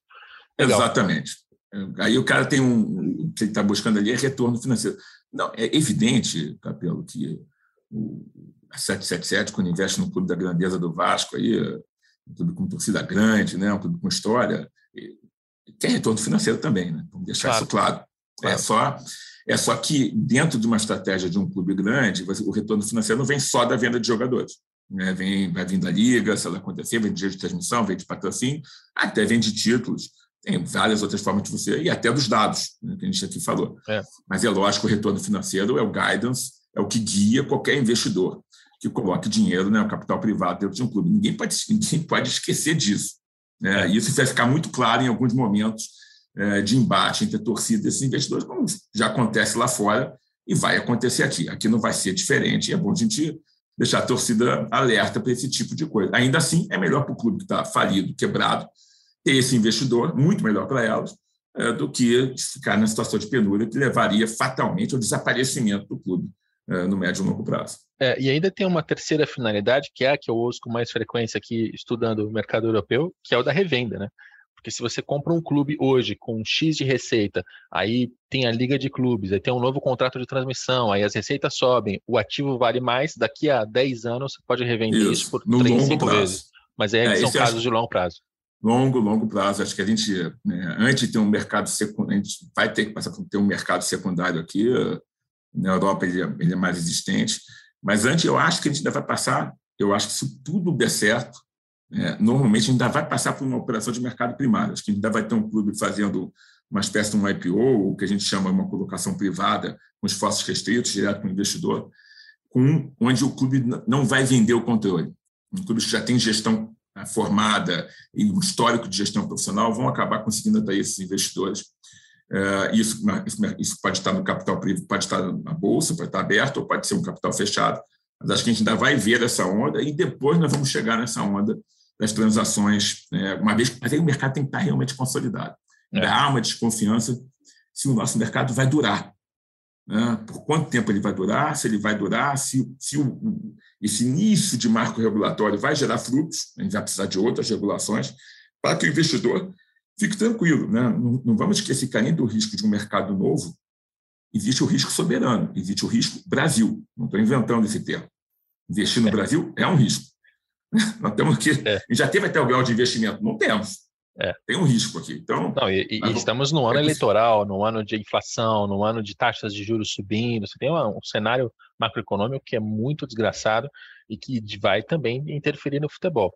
Legal. Exatamente. Aí o cara tem um. Que está buscando ali é retorno financeiro. Não, é evidente, Capelo, que o, a 777, quando investe no clube da grandeza do Vasco, aí, um clube com torcida grande, né? um clube com história, tem retorno financeiro também, né? Vamos deixar claro. isso claro. claro. É, só, é só que, dentro de uma estratégia de um clube grande, o retorno financeiro não vem só da venda de jogadores. Né? Vem, vai vindo da liga, se ela acontecer, vem de direito de transmissão, vem de patrocínio, até vem de títulos. Tem várias outras formas de você, e até dos dados, né, que a gente aqui falou. É. Mas é lógico, o retorno financeiro é o guidance, é o que guia qualquer investidor que coloque dinheiro, né, o capital privado dentro de um clube. Ninguém pode, ninguém pode esquecer disso. É, isso vai ficar muito claro em alguns momentos é, de embate entre a torcida e esses investidores, como já acontece lá fora e vai acontecer aqui. Aqui não vai ser diferente, é bom a gente deixar a torcida alerta para esse tipo de coisa. Ainda assim, é melhor para o clube que está falido, quebrado, ter esse investidor, muito melhor para elas, é, do que ficar na situação de penúria que levaria fatalmente ao desaparecimento do clube é, no médio e longo prazo. É, e ainda tem uma terceira finalidade, que é a que eu uso com mais frequência aqui estudando o mercado europeu, que é o da revenda, né? Porque se você compra um clube hoje com um X de receita, aí tem a liga de clubes, aí tem um novo contrato de transmissão, aí as receitas sobem, o ativo vale mais, daqui a 10 anos você pode revender isso, isso por 3, 5 vezes. Mas aí é, são casos acho... de longo prazo. Longo, longo prazo. Acho que a gente, né, antes de ter um mercado secundário, a gente vai ter que passar por ter um mercado secundário aqui. Na Europa ele é, ele é mais existente mas antes, eu acho que a gente ainda vai passar, eu acho que se tudo der certo, é, normalmente a gente ainda vai passar por uma operação de mercado primário. Acho que ainda vai ter um clube fazendo uma espécie de um IPO, o que a gente chama uma colocação privada, com esforços restritos, direto com o investidor, com, onde o clube não vai vender o controle. Um clube que já tem gestão né, formada e um histórico de gestão profissional vão acabar conseguindo atrair esses investidores é, isso, isso pode estar no capital privado, pode estar na bolsa, pode estar aberto, ou pode ser um capital fechado. Mas acho que a gente ainda vai ver essa onda e depois nós vamos chegar nessa onda das transações, né, uma vez. Mas aí o mercado tem que estar realmente consolidado. É. Há uma desconfiança se o nosso mercado vai durar. Né? Por quanto tempo ele vai durar, se ele vai durar, se, se o, esse início de marco regulatório vai gerar frutos, a gente vai precisar de outras regulações, para que o investidor fique tranquilo. Né? Não, não vamos esquecer que, além do risco de um mercado novo, existe o risco soberano, existe o risco Brasil. Não estou inventando esse termo. Investir no é. Brasil é um risco. Nós temos que. É. Já teve até o grau de investimento? Não temos. É. Tem um risco aqui. Então, Não, e, e estamos no ano é eleitoral, no ano de inflação, no ano de taxas de juros subindo. Você tem um cenário macroeconômico que é muito desgraçado e que vai também interferir no futebol.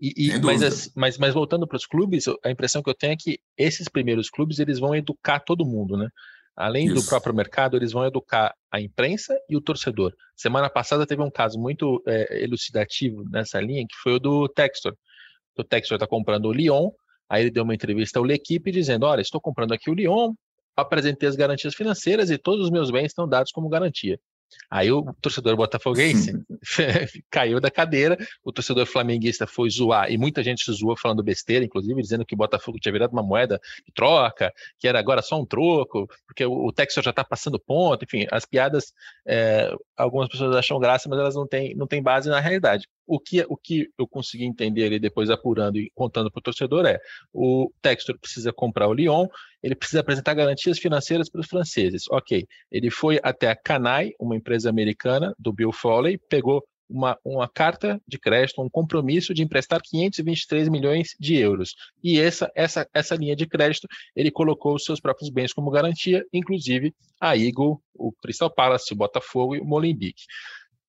E, e mas, mas, mas, voltando para os clubes, a impressão que eu tenho é que esses primeiros clubes eles vão educar todo mundo, né? Além Isso. do próprio mercado, eles vão educar a imprensa e o torcedor. Semana passada teve um caso muito é, elucidativo nessa linha, que foi o do Textor. O Textor está comprando o Lyon, aí ele deu uma entrevista ao L'Equipe dizendo, olha, estou comprando aqui o Lyon, apresentei as garantias financeiras e todos os meus bens estão dados como garantia. Aí o torcedor botafoguense caiu da cadeira, o torcedor flamenguista foi zoar, e muita gente zoou falando besteira, inclusive dizendo que o Botafogo tinha virado uma moeda de troca, que era agora só um troco, porque o, o Texas já está passando ponto, enfim, as piadas, é, algumas pessoas acham graça, mas elas não têm, não têm base na realidade. O que, o que eu consegui entender ali depois apurando e contando para o torcedor é: o Textor precisa comprar o Lyon, ele precisa apresentar garantias financeiras para os franceses. Ok, ele foi até a Canai, uma empresa americana do Bill Foley, pegou uma, uma carta de crédito, um compromisso de emprestar 523 milhões de euros. E essa, essa, essa linha de crédito, ele colocou os seus próprios bens como garantia, inclusive a Eagle, o Crystal Palace, o Botafogo e o Molenbeek.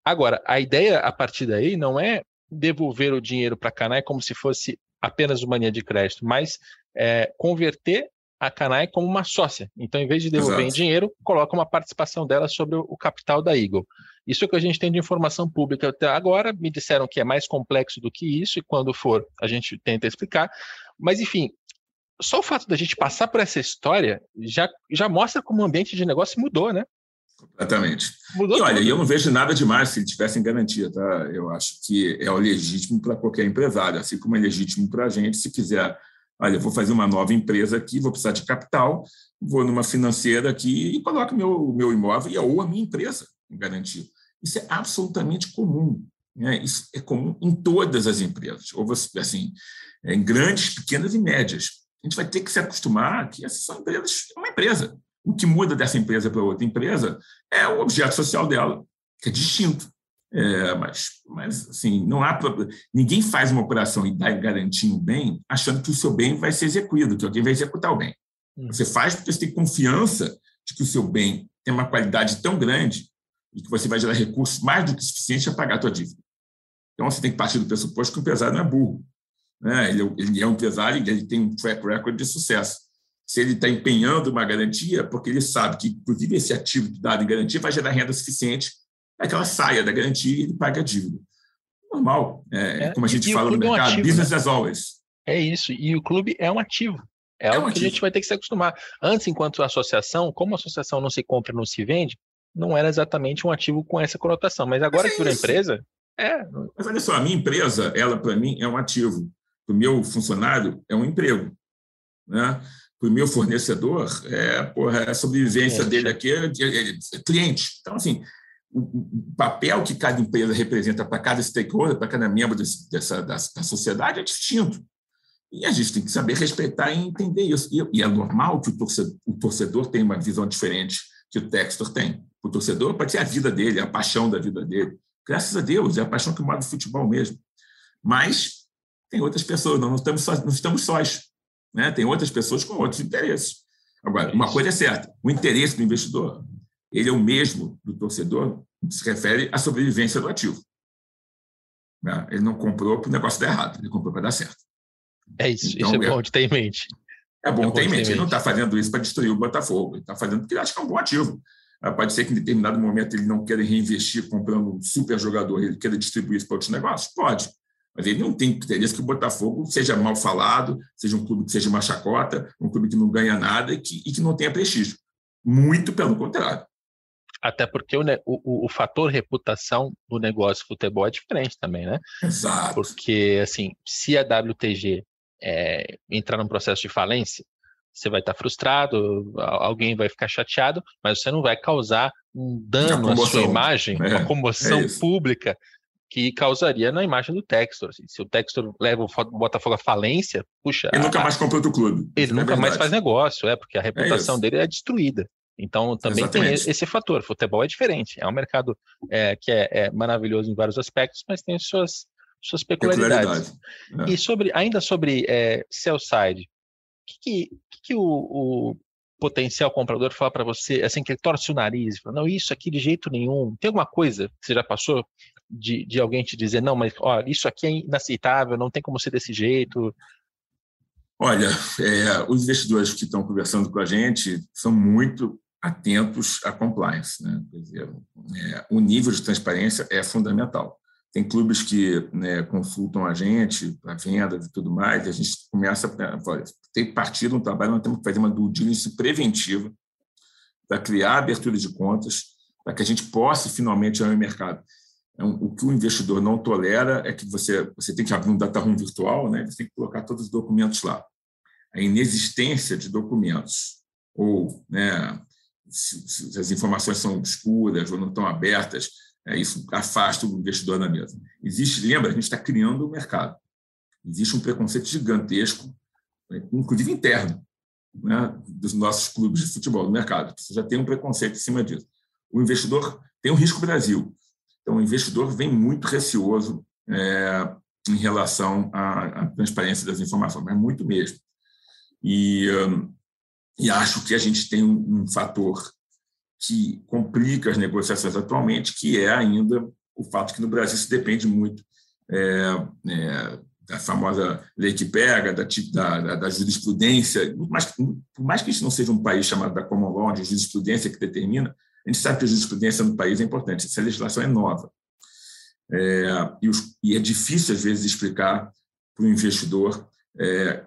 Agora, a ideia a partir daí não é devolver o dinheiro para a Canai como se fosse apenas uma linha de crédito, mas é, converter a Canai como uma sócia. Então, em vez de devolver Exato. em dinheiro, coloca uma participação dela sobre o capital da Eagle. Isso é o que a gente tem de informação pública até agora. Me disseram que é mais complexo do que isso, e quando for, a gente tenta explicar. Mas, enfim, só o fato da gente passar por essa história já, já mostra como o ambiente de negócio mudou, né? Completamente. Mudou e olha, tudo. eu não vejo nada demais se ele tivesse em garantia, tá? Eu acho que é o legítimo para qualquer empresário, assim como é legítimo para a gente, se quiser, olha, eu vou fazer uma nova empresa aqui, vou precisar de capital, vou numa financeira aqui e coloco meu, meu imóvel ou a minha empresa em garantia. Isso é absolutamente comum. Né? Isso é comum em todas as empresas, ou assim, em grandes, pequenas e médias. A gente vai ter que se acostumar que essas são empresas, é uma empresa. O que muda dessa empresa para outra empresa é o objeto social dela, que é distinto. É, mas, mas assim, não há ninguém faz uma operação e dá garantia um bem achando que o seu bem vai ser executado, que alguém vai executar o bem. Hum. Você faz porque você tem confiança de que o seu bem tem uma qualidade tão grande e que você vai gerar recursos mais do que suficiente para pagar a sua dívida. Então, você tem que partir do pressuposto que o empresário não é burro. Né? Ele, é, ele é um empresário e ele tem um track record de sucesso se ele está empenhando uma garantia, porque ele sabe que, inclusive, esse ativo dado em garantia vai gerar renda suficiente para que ela saia da garantia e ele pague a dívida. Normal, é, é, como a gente fala no mercado, é um ativo, business né? as always. É isso, e o clube é um ativo. É, é algo um que a gente vai ter que se acostumar. Antes, enquanto associação, como a associação não se compra não se vende, não era exatamente um ativo com essa conotação. Mas agora Mas é que virou empresa, é. Mas olha só, a minha empresa, ela para mim é um ativo. O meu funcionário é um emprego. Né? Para o meu fornecedor, é, porra, a sobrevivência cliente. dele aqui é, é, é, cliente. Então, assim, o, o, papel que cada empresa representa para cada stakeholder, para cada membro desse, dessa, da, da, sociedade é distinto. E a gente tem que saber respeitar e entender isso. E, e é normal que o torcedor, o torcedor tenha uma visão diferente que o Textor tem. O torcedor pode ser a vida dele, a paixão da vida dele. Graças a Deus, é a paixão que move o futebol mesmo. Mas tem outras pessoas, não, não estamos, só, não estamos sós. Né? Tem outras pessoas com outros interesses. Agora, uma coisa é certa: o interesse do investidor ele é o mesmo do torcedor, se refere à sobrevivência do ativo. Né? Ele não comprou para o negócio dar errado, ele comprou para dar certo. É isso, então, isso é, é bom de ter em mente. É bom, é bom ter em mente. Ele não está fazendo isso para destruir o Botafogo, ele está fazendo porque ele acha que é um bom ativo. Ah, pode ser que em determinado momento ele não queira reinvestir comprando um super jogador, ele queira distribuir isso para outros negócios? Pode. Mas ele não tem interesse que o Botafogo seja mal falado, seja um clube que seja uma chacota, um clube que não ganha nada e que, e que não tenha prestígio. Muito pelo contrário. Até porque o, o, o, fator reputação do negócio futebol é diferente também, né? Exato. Porque, assim, se a WTG é, entrar num processo de falência, você vai estar frustrado, alguém vai ficar chateado, mas você não vai causar um dano à sua imagem, é, uma comoção é pública que causaria na imagem do Textor. Assim, se o Textor leva o Botafogo à falência, puxa. Ele nunca mais compra outro clube. Ele é nunca é mais faz negócio, é, porque a reputação é dele é destruída. Então também Exatamente. tem esse fator. Futebol é diferente. É um mercado é, que é, é, maravilhoso em vários aspectos, mas tem suas, suas peculiaridades. Peculiaridade. É. E sobre, ainda sobre é, sell side, o que, que, que o, o, potencial comprador fala para você, assim, que ele torce o nariz, fala, não, isso aqui de jeito nenhum. Tem alguma coisa que você já passou de, de alguém te dizer, não, mas olha, isso aqui é inaceitável, não tem como ser desse jeito? Olha, é, os investidores que estão conversando com a gente são muito atentos à compliance. Né? Dizer, é, o nível de transparência é fundamental. Tem clubes que né, consultam a gente para vendas e tudo mais, e a gente começa a ter partido um trabalho, nós temos que fazer uma due diligence preventiva para criar abertura de contas, para que a gente possa finalmente ir ao mercado. Então, o que o investidor não tolera é que você, você tem que abrir um data room virtual, né? você tem que colocar todos os documentos lá. A inexistência de documentos ou né, se, se as informações são escuras ou não estão abertas, é, isso afasta o investidor da mesa. Existe, lembra, a gente está criando o mercado. Existe um preconceito gigantesco, inclusive interno, né, dos nossos clubes de futebol, do mercado. Você já tem um preconceito em cima disso. O investidor tem um risco Brasil. Então, o investidor vem muito receoso é, em relação à, à, transparência das informações, mas muito mesmo. E, um, e acho que a gente tem um, um fator que complica as negociações atualmente, que é ainda o fato que no Brasil se depende muito é, é, da famosa lei que pega, da, da, da jurisprudência, mas, por mais que a gente não seja um país chamado da common law, de jurisprudência que determina, a gente sabe que a jurisprudência no país é importante, essa legislação é nova. É, e, os, e, é difícil, às vezes, explicar para o investidor é,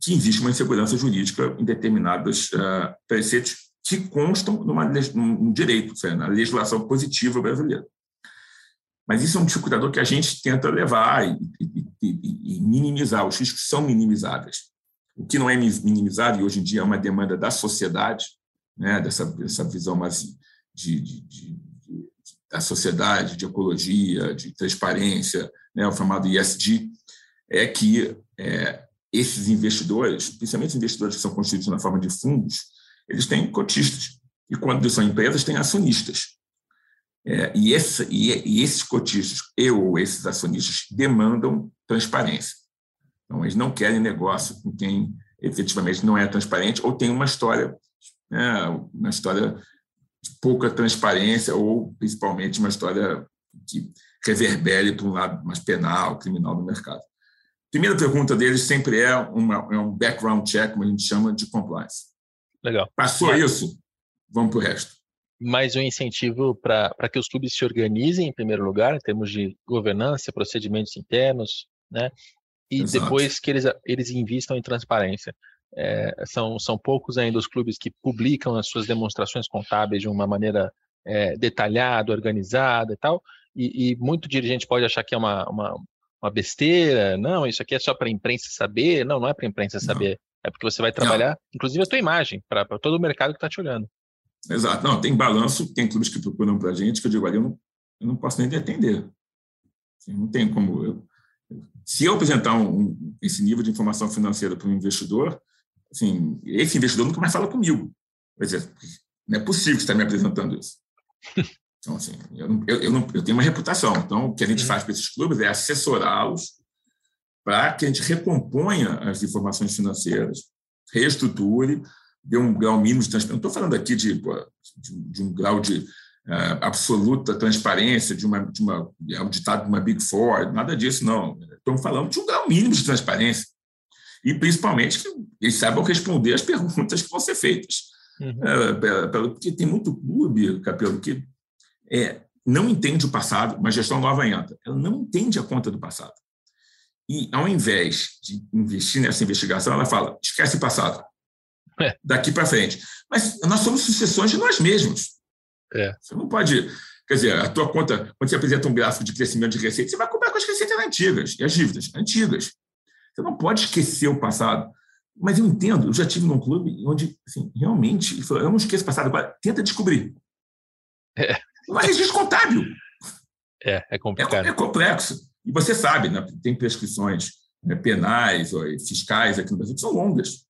que existe uma insegurança jurídica em determinados uh, preceitos que constam numa, num direito, na legislação positiva brasileira. Mas isso é um dificultador que a gente tenta levar e, e, e, e minimizar. Os riscos são minimizáveis. O que não é minimizado, e hoje em dia é uma demanda da sociedade, né, dessa, dessa visão mais de, de, de, da sociedade, de ecologia, de transparência, né, o chamado ESG, é que é, esses investidores, principalmente os investidores que são constituídos na forma de fundos, eles têm cotistas. E quando são empresas, têm acionistas. É, e, esse, e, e, esses cotistas, eu ou esses acionistas, demandam transparência. Então, eles não querem negócio com quem efetivamente não é transparente ou tem uma história, né, uma história de pouca transparência ou, principalmente, uma história que reverbere para um lado mais penal, criminal do mercado. A primeira pergunta deles sempre é, uma, é um background check, como a gente chama, de compliance. Legal. Passou isso, vamos para o resto. Mais um incentivo para que os clubes se organizem, em primeiro lugar, em termos de governança, procedimentos internos, né? E Exato. depois que eles, eles invistam em transparência. É, são, são poucos ainda os clubes que publicam as suas demonstrações contábeis de uma maneira é, detalhada, organizada e tal. E, e, muito dirigente pode achar que é uma, uma, uma besteira. Não, isso aqui é só para a imprensa saber. Não, não é para a imprensa saber. É porque você vai trabalhar, não. inclusive, a tua imagem, para todo o mercado que está te olhando. Exato. Não, tem balanço, tem clubes que procuram para a gente, que eu digo, ali, eu não, eu não posso nem atender. Assim, não tem como. Eu, se eu apresentar um, esse nível de informação financeira para um investidor, assim, esse investidor nunca mais fala comigo. Quer dizer, não é possível que você está me apresentando isso. Então, assim, eu, eu, eu, não, eu, tenho uma reputação. Então, o que a gente uhum. faz para esses clubes é assessorá-los para que a gente recomponha as informações financeiras, reestruture, dê um grau mínimo de transparência. Não estou falando aqui de, de, de um grau de uh, absoluta transparência, de uma, de uma é um ditado de uma Big Four, nada disso, não. Estamos falando de um grau mínimo de transparência. E, principalmente, que eles saibam responder as perguntas que vão ser feitas. Uhum. É, porque tem muito clube, Capelo, que é, não entende o passado, mas gestão nova entra. Ela não entende a conta do passado. E, ao invés de investir nessa investigação, ela fala: esquece o passado. É. Daqui para frente. Mas nós somos sucessões de nós mesmos. É. Você não pode. Quer dizer, a tua conta, quando você apresenta um gráfico de crescimento de receita, você vai comprar com as receitas antigas e as dívidas antigas. Você não pode esquecer o passado. Mas eu entendo, eu já tive num clube onde, assim, realmente, eu não esqueço passado, tenta descobrir. É. Mas existe contábil. É, é complicado. É, é, complexo. E você sabe, né, tem prescrições né, penais ou fiscais aqui no Brasil que são longas.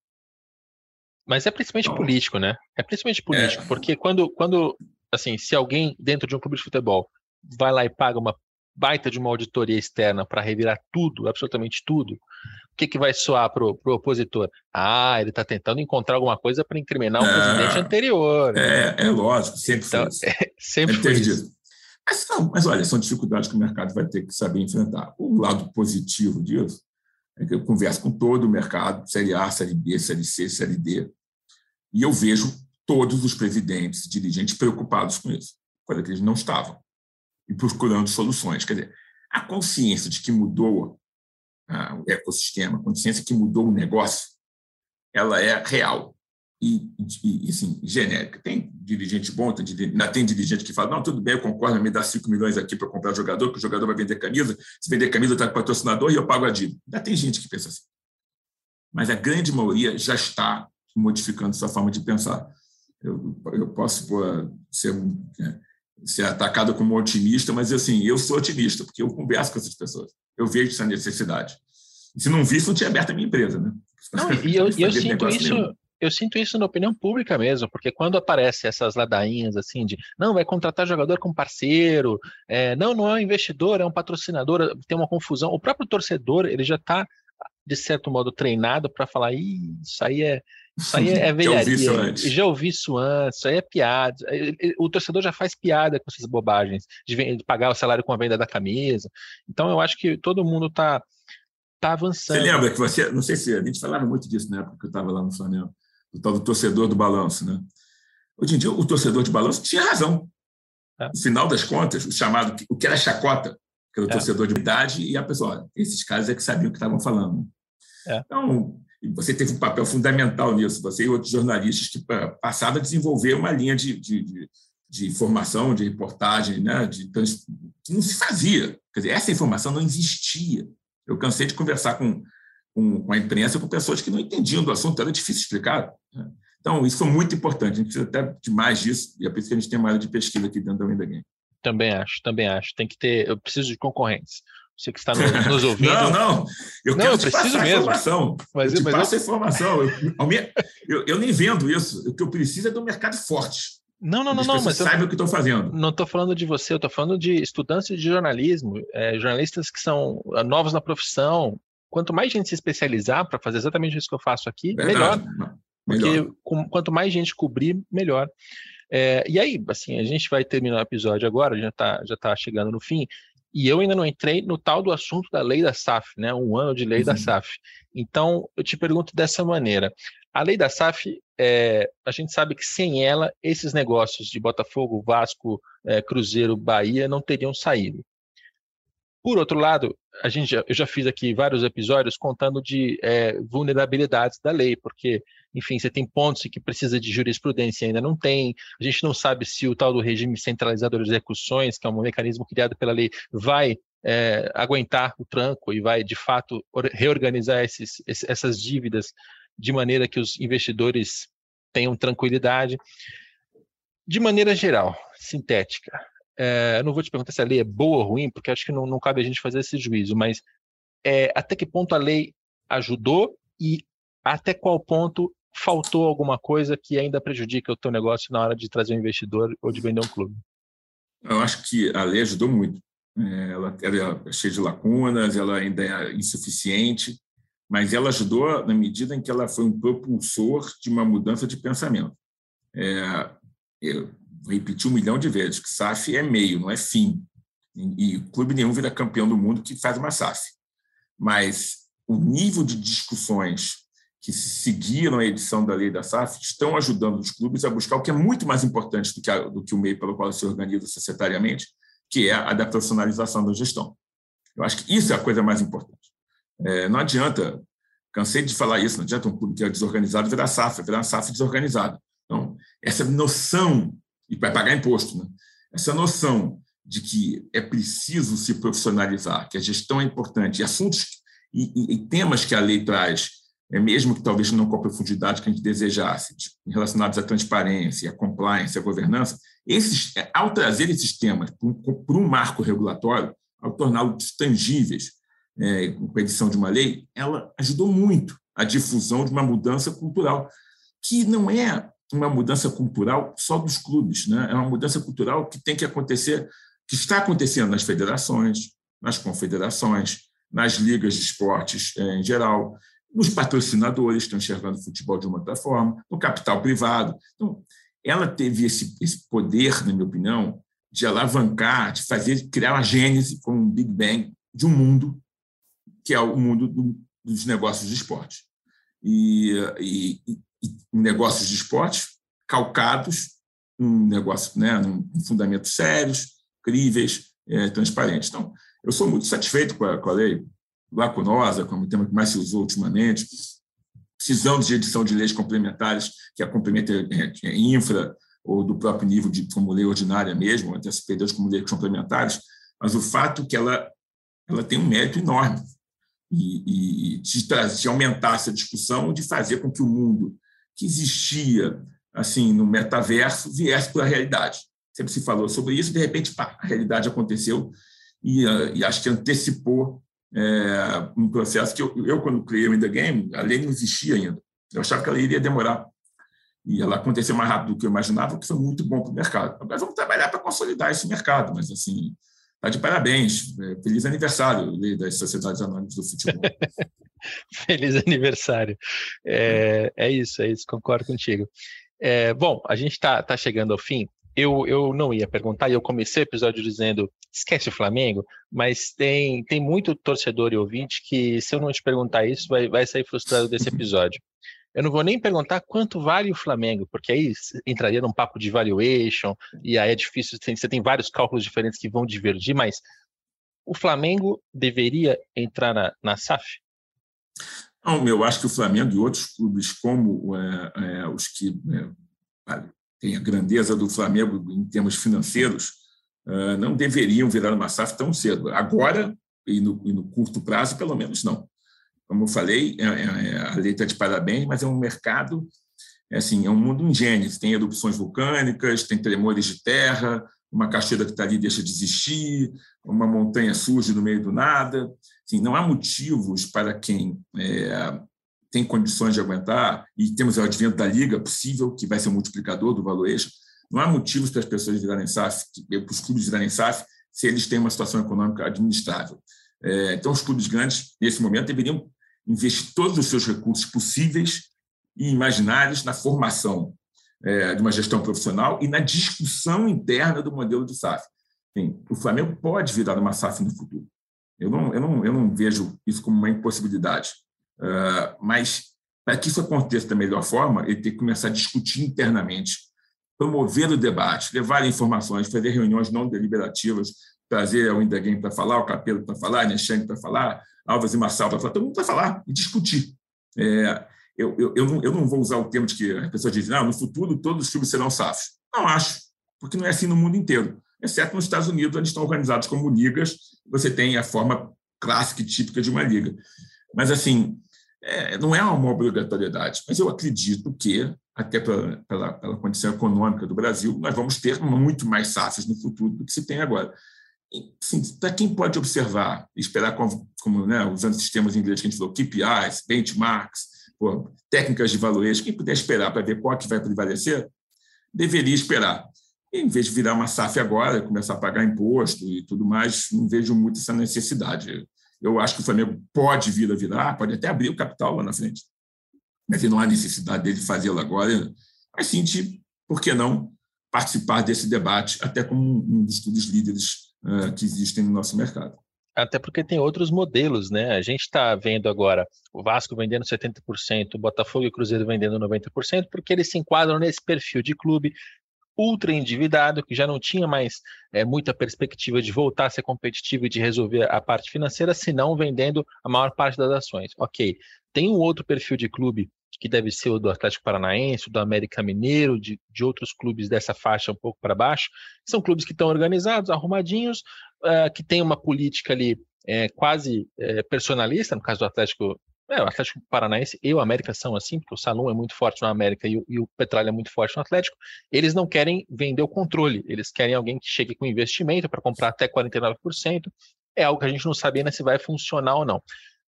Mas é principalmente então, político, né? É principalmente político, é. porque quando, quando, assim, se alguém dentro de um clube de futebol vai lá e paga uma baita de uma auditoria externa para revirar tudo, absolutamente tudo, o que, que vai soar para o opositor? Ah, ele está tentando encontrar alguma coisa para incriminar o é, presidente anterior. É, é lógico, sempre então, foi isso. É, sempre foi. Mas, não, mas olha, são dificuldades que o mercado vai ter que saber enfrentar. O lado positivo disso é que eu converso com todo o mercado, Série A, Série B, Série C, Série D, e eu vejo todos os presidentes, dirigentes preocupados com isso, coisa que eles não estavam, e procurando soluções. Quer dizer, a consciência de que mudou o ecossistema, a consciência que mudou o negócio, ela é real e, e, assim, genérica. Tem dirigente bom, tem, tem dirigente que fala, não, tudo bem, eu concordo, me dá 5 milhões aqui para comprar jogador, que o jogador vai vender camisa, se vender camisa, está com patrocinador e eu pago a dívida. Ainda tem gente que pensa assim. Mas a grande maioria já está modificando sua forma de pensar. Eu, eu posso pô, ser, é, ser atacado como otimista, mas assim, eu sou otimista, porque eu converso com essas pessoas. Eu vejo essa necessidade. Se não visse, não tinha aberto a minha empresa, né? Não, e eu, eu sinto isso, eu sinto isso na opinião pública mesmo, porque quando aparece essas ladainhas assim de não, vai contratar jogador como parceiro, é, não, não é um investidor, é um patrocinador, tem uma confusão. O próprio torcedor, ele já está, de certo modo, treinado para falar, isso aí é. Isso aí é velharia. já ouvi isso Já ouvi isso antes, isso aí é piada. O torcedor já faz piada com essas bobagens, de pagar o salário com a venda da camisa. Então eu acho que todo mundo está tá avançando. Você lembra que você, não sei se a gente falava muito disso na época que eu estava lá no Flamengo o tal do torcedor do balanço. Né? Hoje em dia, o torcedor de balanço tinha razão. É. No final das contas, o chamado, o que era chacota, que era o é. torcedor de idade, e a pessoa, esses caras é que sabiam o que estavam falando. É. Então, você teve um papel fundamental nisso, você e outros jornalistas que passaram a desenvolver uma linha de, de, de, de informação, de reportagem, né, de, que não se fazia. Quer dizer, essa informação não existia. Eu cansei de conversar com com, com a imprensa, com pessoas que não entendiam do assunto, era difícil explicar. Né? Então, isso foi muito importante. A gente precisa até de mais disso, e é por isso que a gente tem uma área de pesquisa aqui dentro da Winda Game. Também acho, também acho. Tem que ter. Eu preciso de concorrentes. Você que está nos ouvindo. não, não. Eu não, quero eu passar mesmo. informação. Mas, eu te mas passo eu... informação. Eu, eu, nem vendo isso. O que eu preciso é do mercado forte. Não, não, não, não. Mas saiba o que estou fazendo. Não estou falando de você, eu estou falando de estudantes de jornalismo, é, jornalistas que são ah, novos na profissão, quanto mais gente se especializar para fazer exatamente isso que eu faço aqui, Verdade. melhor. Porque com, quanto mais gente cobrir, melhor. É, e aí, assim, a gente vai terminar o episódio agora, já está já tá chegando no fim, e eu ainda não entrei no tal do assunto da lei da SAF, né? Um ano de lei uhum. da SAF. Então, eu te pergunto dessa maneira: a lei da SAF, é, a gente sabe que sem ela, esses negócios de Botafogo, Vasco, é, Cruzeiro, Bahia não teriam saído. Por outro lado, a gente já, eu já fiz aqui vários episódios contando de é, vulnerabilidades da lei, porque, enfim, você tem pontos que precisa de jurisprudência e ainda não tem. A gente não sabe se o tal do regime centralizador de execuções, que é um mecanismo criado pela lei, vai é, aguentar o tranco e vai, de fato, reorganizar esses, essas dívidas de maneira que os investidores tenham tranquilidade. De maneira geral, sintética, é, não vou te perguntar se a lei é boa ou ruim, porque acho que não, não cabe a gente fazer esse juízo, mas é, até que ponto a lei ajudou e até qual ponto faltou alguma coisa que ainda prejudica o teu negócio na hora de trazer um investidor ou de vender um clube? Eu acho que a lei ajudou muito. É, ela era cheia de lacunas, ela ainda é insuficiente, mas ela ajudou na medida em que ela foi um propulsor de uma mudança de pensamento. É, eu, repetir um milhão de vezes, que SAF é meio, não é fim. E, e clube nenhum vira campeão do mundo que faz uma SAF. Mas o nível de discussões que se seguiram a edição da lei da SAF estão ajudando os clubes a buscar o que é muito mais importante do que, a, do que o meio pelo qual se organiza societariamente, que é a da profissionalização da gestão. Eu acho que isso é a coisa mais importante. É, não adianta, cansei de falar isso, não adianta um clube que é desorganizado virar SAF, virar SAF desorganizada. Então, essa noção e vai pagar imposto. Né? Essa noção de que é preciso se profissionalizar, que a gestão é importante, e assuntos e, e, e temas que a lei traz é mesmo que talvez não com a profundidade que a gente desejasse, relacionados à transparência, à compliance, à governança, esses, é, ao trazer esses temas para um marco regulatório, ao torná-los tangíveis é, com a edição de uma lei, ela ajudou muito a difusão de uma mudança cultural, que não é uma mudança cultural só dos clubes, né? é uma mudança cultural que tem que acontecer, que está acontecendo nas federações, nas confederações, nas ligas de esportes é, em geral, nos patrocinadores estão enxergando o futebol de uma outra forma, no capital privado. Então, ela teve esse, esse poder, na minha opinião, de alavancar, de fazer, criar uma gênese com um Big Bang de um mundo que é o mundo do, dos negócios de esporte. E, e, negócios de esporte calcados um negócio, né, em fundamentos sérios, críveis, é, transparentes. Então, eu sou muito satisfeito com a, com a lei lacunosa, como o tema que mais se usou ultimamente, precisamos de edição de leis complementares, que a complementa é, é, infra ou do próprio nível de como lei ordinária mesmo, até se perdeu como leis complementares, mas o fato é que ela, ela tem um mérito enorme e, e de, de aumentar essa discussão, de fazer com que o mundo que existia assim no metaverso viesse para a realidade. Sempre se falou sobre isso, de repente, pá, a realidade aconteceu e, e acho que antecipou é, um processo que eu, eu, quando criei o In The Game, a lei não existia ainda. Eu achava que ela iria demorar. E ela aconteceu mais rápido do que eu imaginava, o que foi muito bom para o mercado. Agora vamos trabalhar para consolidar esse mercado, mas assim, Está de parabéns. É, feliz aniversário, Lei das Sociedades Anônimas do Futebol. Feliz aniversário. É, é, isso, é isso, concordo contigo. É, bom, a gente está tá chegando ao fim. Eu, eu não ia perguntar, e eu comecei o episódio dizendo esquece o Flamengo, mas tem, tem muito torcedor e ouvinte que, se eu não te perguntar isso, vai, vai sair frustrado desse episódio. Eu não vou nem perguntar quanto vale o Flamengo, porque aí entraria num papo de valuation, e aí é difícil, você tem vários cálculos diferentes que vão divergir, mas o Flamengo deveria entrar na, na SAF? Não, eu acho que o Flamengo e outros clubes, como é, é, os que é, têm a grandeza do Flamengo em termos financeiros, não deveriam virar uma SAF tão cedo. Agora, e no, e no curto prazo, pelo menos não como eu falei, é, é, é a lei está de parabéns, mas é um mercado, assim, é um mundo ingênuo. Tem erupções vulcânicas, tem tremores de terra, uma cachoeira que está ali deixa de existir, uma montanha surge no meio do nada. Assim, não há motivos para quem é, tem condições de aguentar, e temos o advento da Liga possível, que vai ser um multiplicador do valuation, não há motivos para as pessoas virarem SAF, para os clubes virarem SAF, se eles têm uma situação econômica administrável. É, então, os clubes grandes, nesse momento, deveriam investir todos os seus recursos possíveis e imaginários na formação é, de uma gestão profissional e na discussão interna do modelo de SAF. Sim, o Flamengo pode virar uma SAF no futuro. Eu não, eu não, eu não vejo isso como uma impossibilidade. Uh, mas, para que isso aconteça da melhor forma, ele tem que começar a discutir internamente, promover o debate, levar informações, fazer reuniões não deliberativas, trazer o Indagame para falar, o Capelo para falar, Nechang para falar, Alves e Marçal para falar, todo mundo vai falar e discutir. É, eu, eu, eu, não, eu não vou usar o termo de que a pessoa diz, não, no futuro todos os clubes serão SAFs. Não acho, porque não é assim no mundo inteiro, exceto nos Estados Unidos, onde estão organizados como ligas, você tem a forma clássica e típica de uma liga. Mas, assim, é, não é uma obrigatoriedade, mas eu acredito que, até pela, pela, pela condição econômica do Brasil, nós vamos ter muito mais SAFs no futuro do que se tem agora assim, para quem pode observar, esperar como, como né, usando sistemas em inglês que a gente falou, KPIs, benchmarks, técnicas de valuation, quem puder esperar para ver qual que vai prevalecer, deveria esperar. Em vez de virar uma SAF agora, começar a pagar imposto e tudo mais, não vejo muito essa necessidade. Eu acho que o Flamengo pode vir a virar, pode até abrir o capital lá na frente. Mas não há necessidade dele fazê-lo agora. Mas sim, de, por que não, participar desse debate, até como um dos estudos líderes uh, que existem no nosso mercado. Até porque tem outros modelos, né? A gente está vendo agora o Vasco vendendo 70%, o Botafogo e o Cruzeiro vendendo 90%, porque eles se enquadram nesse perfil de clube ultra endividado, que já não tinha mais é, muita perspectiva de voltar a ser competitivo e de resolver a parte financeira, senão vendendo a maior parte das ações. Ok, tem um outro perfil de clube que deve ser o do Atlético Paranaense, do América Mineiro, de, de outros clubes dessa faixa um pouco para baixo. São clubes que estão organizados, arrumadinhos, uh, que têm uma política ali é, quase é, personalista, no caso do Atlético É, o Atlético Paranaense e o América são assim, porque o Salão é muito forte no América e o, e o Petróleo é muito forte no Atlético. Eles não querem vender o controle, eles querem alguém que chegue com investimento para comprar até 49%. É algo que a gente não sabe ainda se vai funcionar ou não.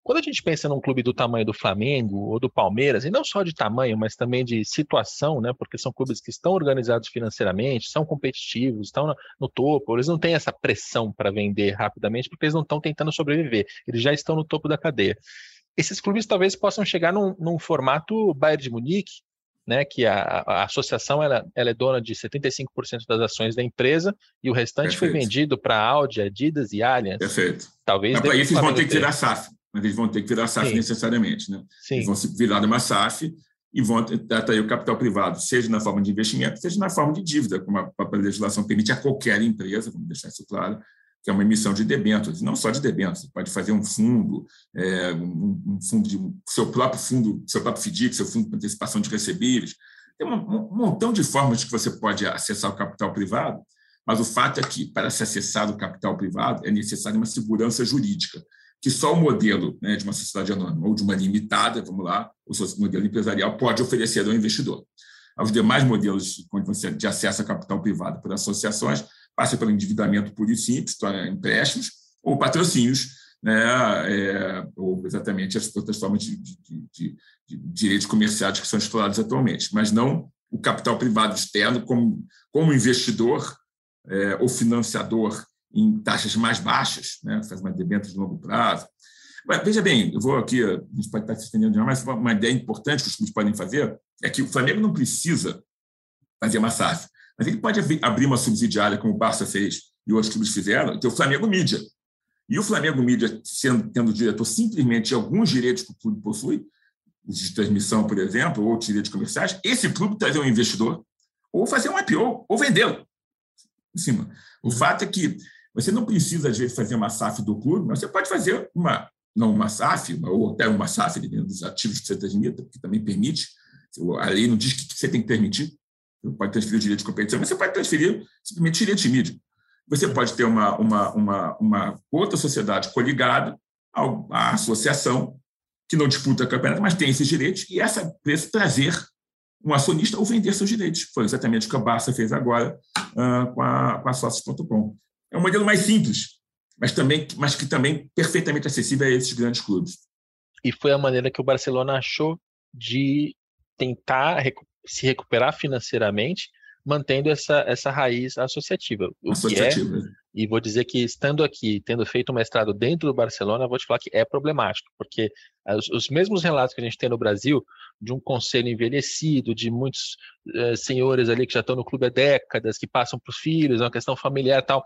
Quando a gente pensa num clube do tamanho do Flamengo ou do Palmeiras, e não só de tamanho, mas também de situação, né? Porque são clubes que estão organizados financeiramente, são competitivos, estão no, no topo, eles não têm essa pressão para vender rapidamente, porque eles não estão tentando sobreviver, eles já estão no topo da cadeia. Esses clubes talvez possam chegar num, num formato Bayern de Munique, né, que a, a, associação ela, ela, é dona de 75% das ações da empresa e o restante Perfeito. foi vendido para Audi, Adidas e Allianz. Perfeito. Talvez. Mas eles vão ter que virar SAF mas eles vão ter que virar SAF Sim. necessariamente. Né? Sim. Eles vão se virar uma SAF e vão atrair o capital privado, seja na forma de investimento, seja na forma de dívida, como a própria legislação permite a qualquer empresa, vamos deixar isso claro, que é uma emissão de debêntures, não só de debêntures, pode fazer um fundo, é, um, um, fundo de seu próprio fundo, seu próprio FDIC, seu fundo de antecipação de recebíveis. Tem um, um montão de formas que você pode acessar o capital privado, mas o fato é que, para se acessar o capital privado, é necessária uma segurança jurídica que só o modelo né, de uma sociedade anônima ou de uma limitada, vamos lá, o modelo empresarial pode oferecer ao investidor. Os demais modelos de acesso a capital privado por associações passa pelo endividamento puro e simples, empréstimos ou patrocínios, né, é, ou exatamente as outras formas de, de, de, de, direitos comerciais que são explorados atualmente, mas não o capital privado externo como, como investidor é, ou financiador em taxas mais baixas, né? faz uma debênture de longo prazo. Mas, veja bem, eu vou aqui, a gente pode estar se estendendo demais, mas uma ideia importante que os clubes podem fazer é que o Flamengo não precisa fazer uma SAF, mas ele pode abrir uma subsidiária, como o Barça fez e outros clubes fizeram, que é o Flamengo Mídia. E o Flamengo Mídia, sendo, tendo diretor simplesmente alguns direitos que o clube possui, os de transmissão, por exemplo, ou outros direitos comerciais, esse clube trazer um investidor, ou fazer um IPO, ou vendê-lo. Em cima. O fato é que você não precisa, às vezes, fazer uma SAF do clube, mas você pode fazer uma, não uma SAF, ou até uma SAF dentro dos ativos que você transmita, que também permite. A lei não diz que você tem que permitir. Você pode transferir o direito de competição, mas você pode transferir simplesmente direito de mídia. Você pode ter uma, uma, uma, uma outra sociedade coligada à associação, que não disputa campeonato, mas tem esses direitos, e essa empresa trazer um acionista ou vender seus direitos. Foi exatamente o que a Barça fez agora uh, com a, com a Sócios.com. É um modelo mais simples, mas, também, mas que também perfeitamente acessível a esses grandes clubes. E foi a maneira que o Barcelona achou de tentar se recuperar financeiramente, mantendo essa, essa raiz associativa. O associativa. Que é, e vou dizer que estando aqui, tendo feito um mestrado dentro do Barcelona, vou te falar que é problemático, porque os, os mesmos relatos que a gente tem no Brasil, de um conselho envelhecido, de muitos uh, senhores ali que já estão no clube há décadas, que passam para os filhos, é uma questão familiar e tal,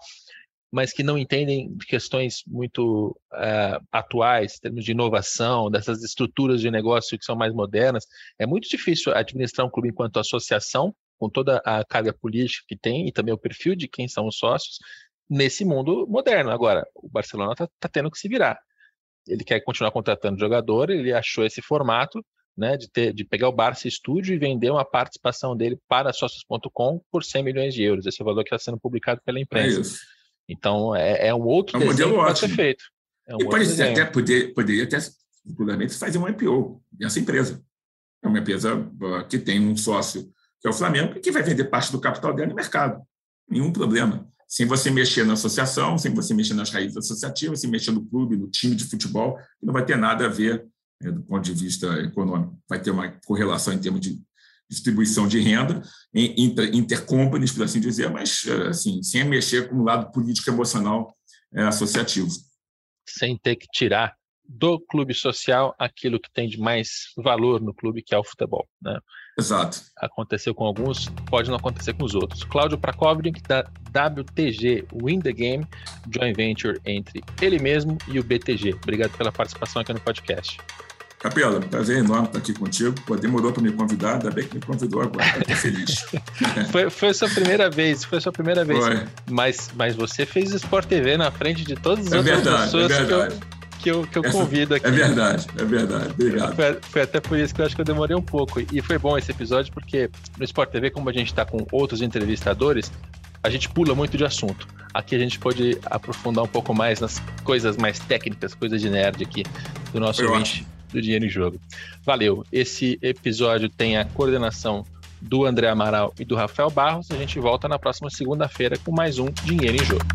mas que não entendem questões muito uh, atuais, em termos de inovação, dessas estruturas de negócio que são mais modernas. É muito difícil administrar um clube enquanto associação, com toda a carga política que tem e também o perfil de quem são os sócios, nesse mundo moderno. Agora, o Barcelona está tá tendo que se virar. Ele quer continuar contratando jogador, ele achou esse formato né, de, ter, de pegar o Barça Studio e vender uma participação dele para sócios.com por 100 milhões de euros. Esse é o valor que está sendo publicado pela imprensa. É então, é, é um outro é um modelo que pode ser feito. É um e pode até poder, poderia até, futuramente, fazer um IPO dessa empresa. É uma empresa que tem um sócio, que é o Flamengo, que vai vender parte do capital dela no mercado. Nenhum problema. Sem você mexer na associação, sem você mexer nas raízes associativas, sem mexer no clube, no time de futebol, não vai ter nada a ver né, do ponto de vista econômico. Vai ter uma correlação em termos de distribuição de renda, inter, intercompanies, por assim dizer, mas assim, sem mexer com o lado político emocional é, associativo. Sem ter que tirar do clube social aquilo que tem de mais valor no clube, que é o futebol. Né? Exato. Aconteceu com alguns, pode não acontecer com os outros. Cláudio Prakovnik, da WTG Win the Game, joint venture entre ele mesmo e o BTG. Obrigado pela participação aqui no podcast. Capela, prazer enorme estar aqui contigo. Pô, demorou para me convidar, ainda bem que me convidou agora. Estou feliz. foi, foi a sua primeira vez, foi a sua primeira vez. Foi. Mas, mas você fez Sport TV na frente de todas as é outras verdade, pessoas é verdade. que eu, que eu, que eu convido aqui. É verdade, é verdade. Obrigado. Foi, foi, até por isso que eu acho que eu demorei um pouco. E foi bom esse episódio, porque no Sport TV, como a gente está com outros entrevistadores, a gente pula muito de assunto. Aqui a gente pode aprofundar um pouco mais nas coisas mais técnicas, coisas de nerd aqui do nosso ouvinte. Do Dinheiro em Jogo. Valeu. Esse episódio tem a coordenação do André Amaral e do Rafael Barros. A gente volta na próxima segunda-feira com mais um Dinheiro em Jogo.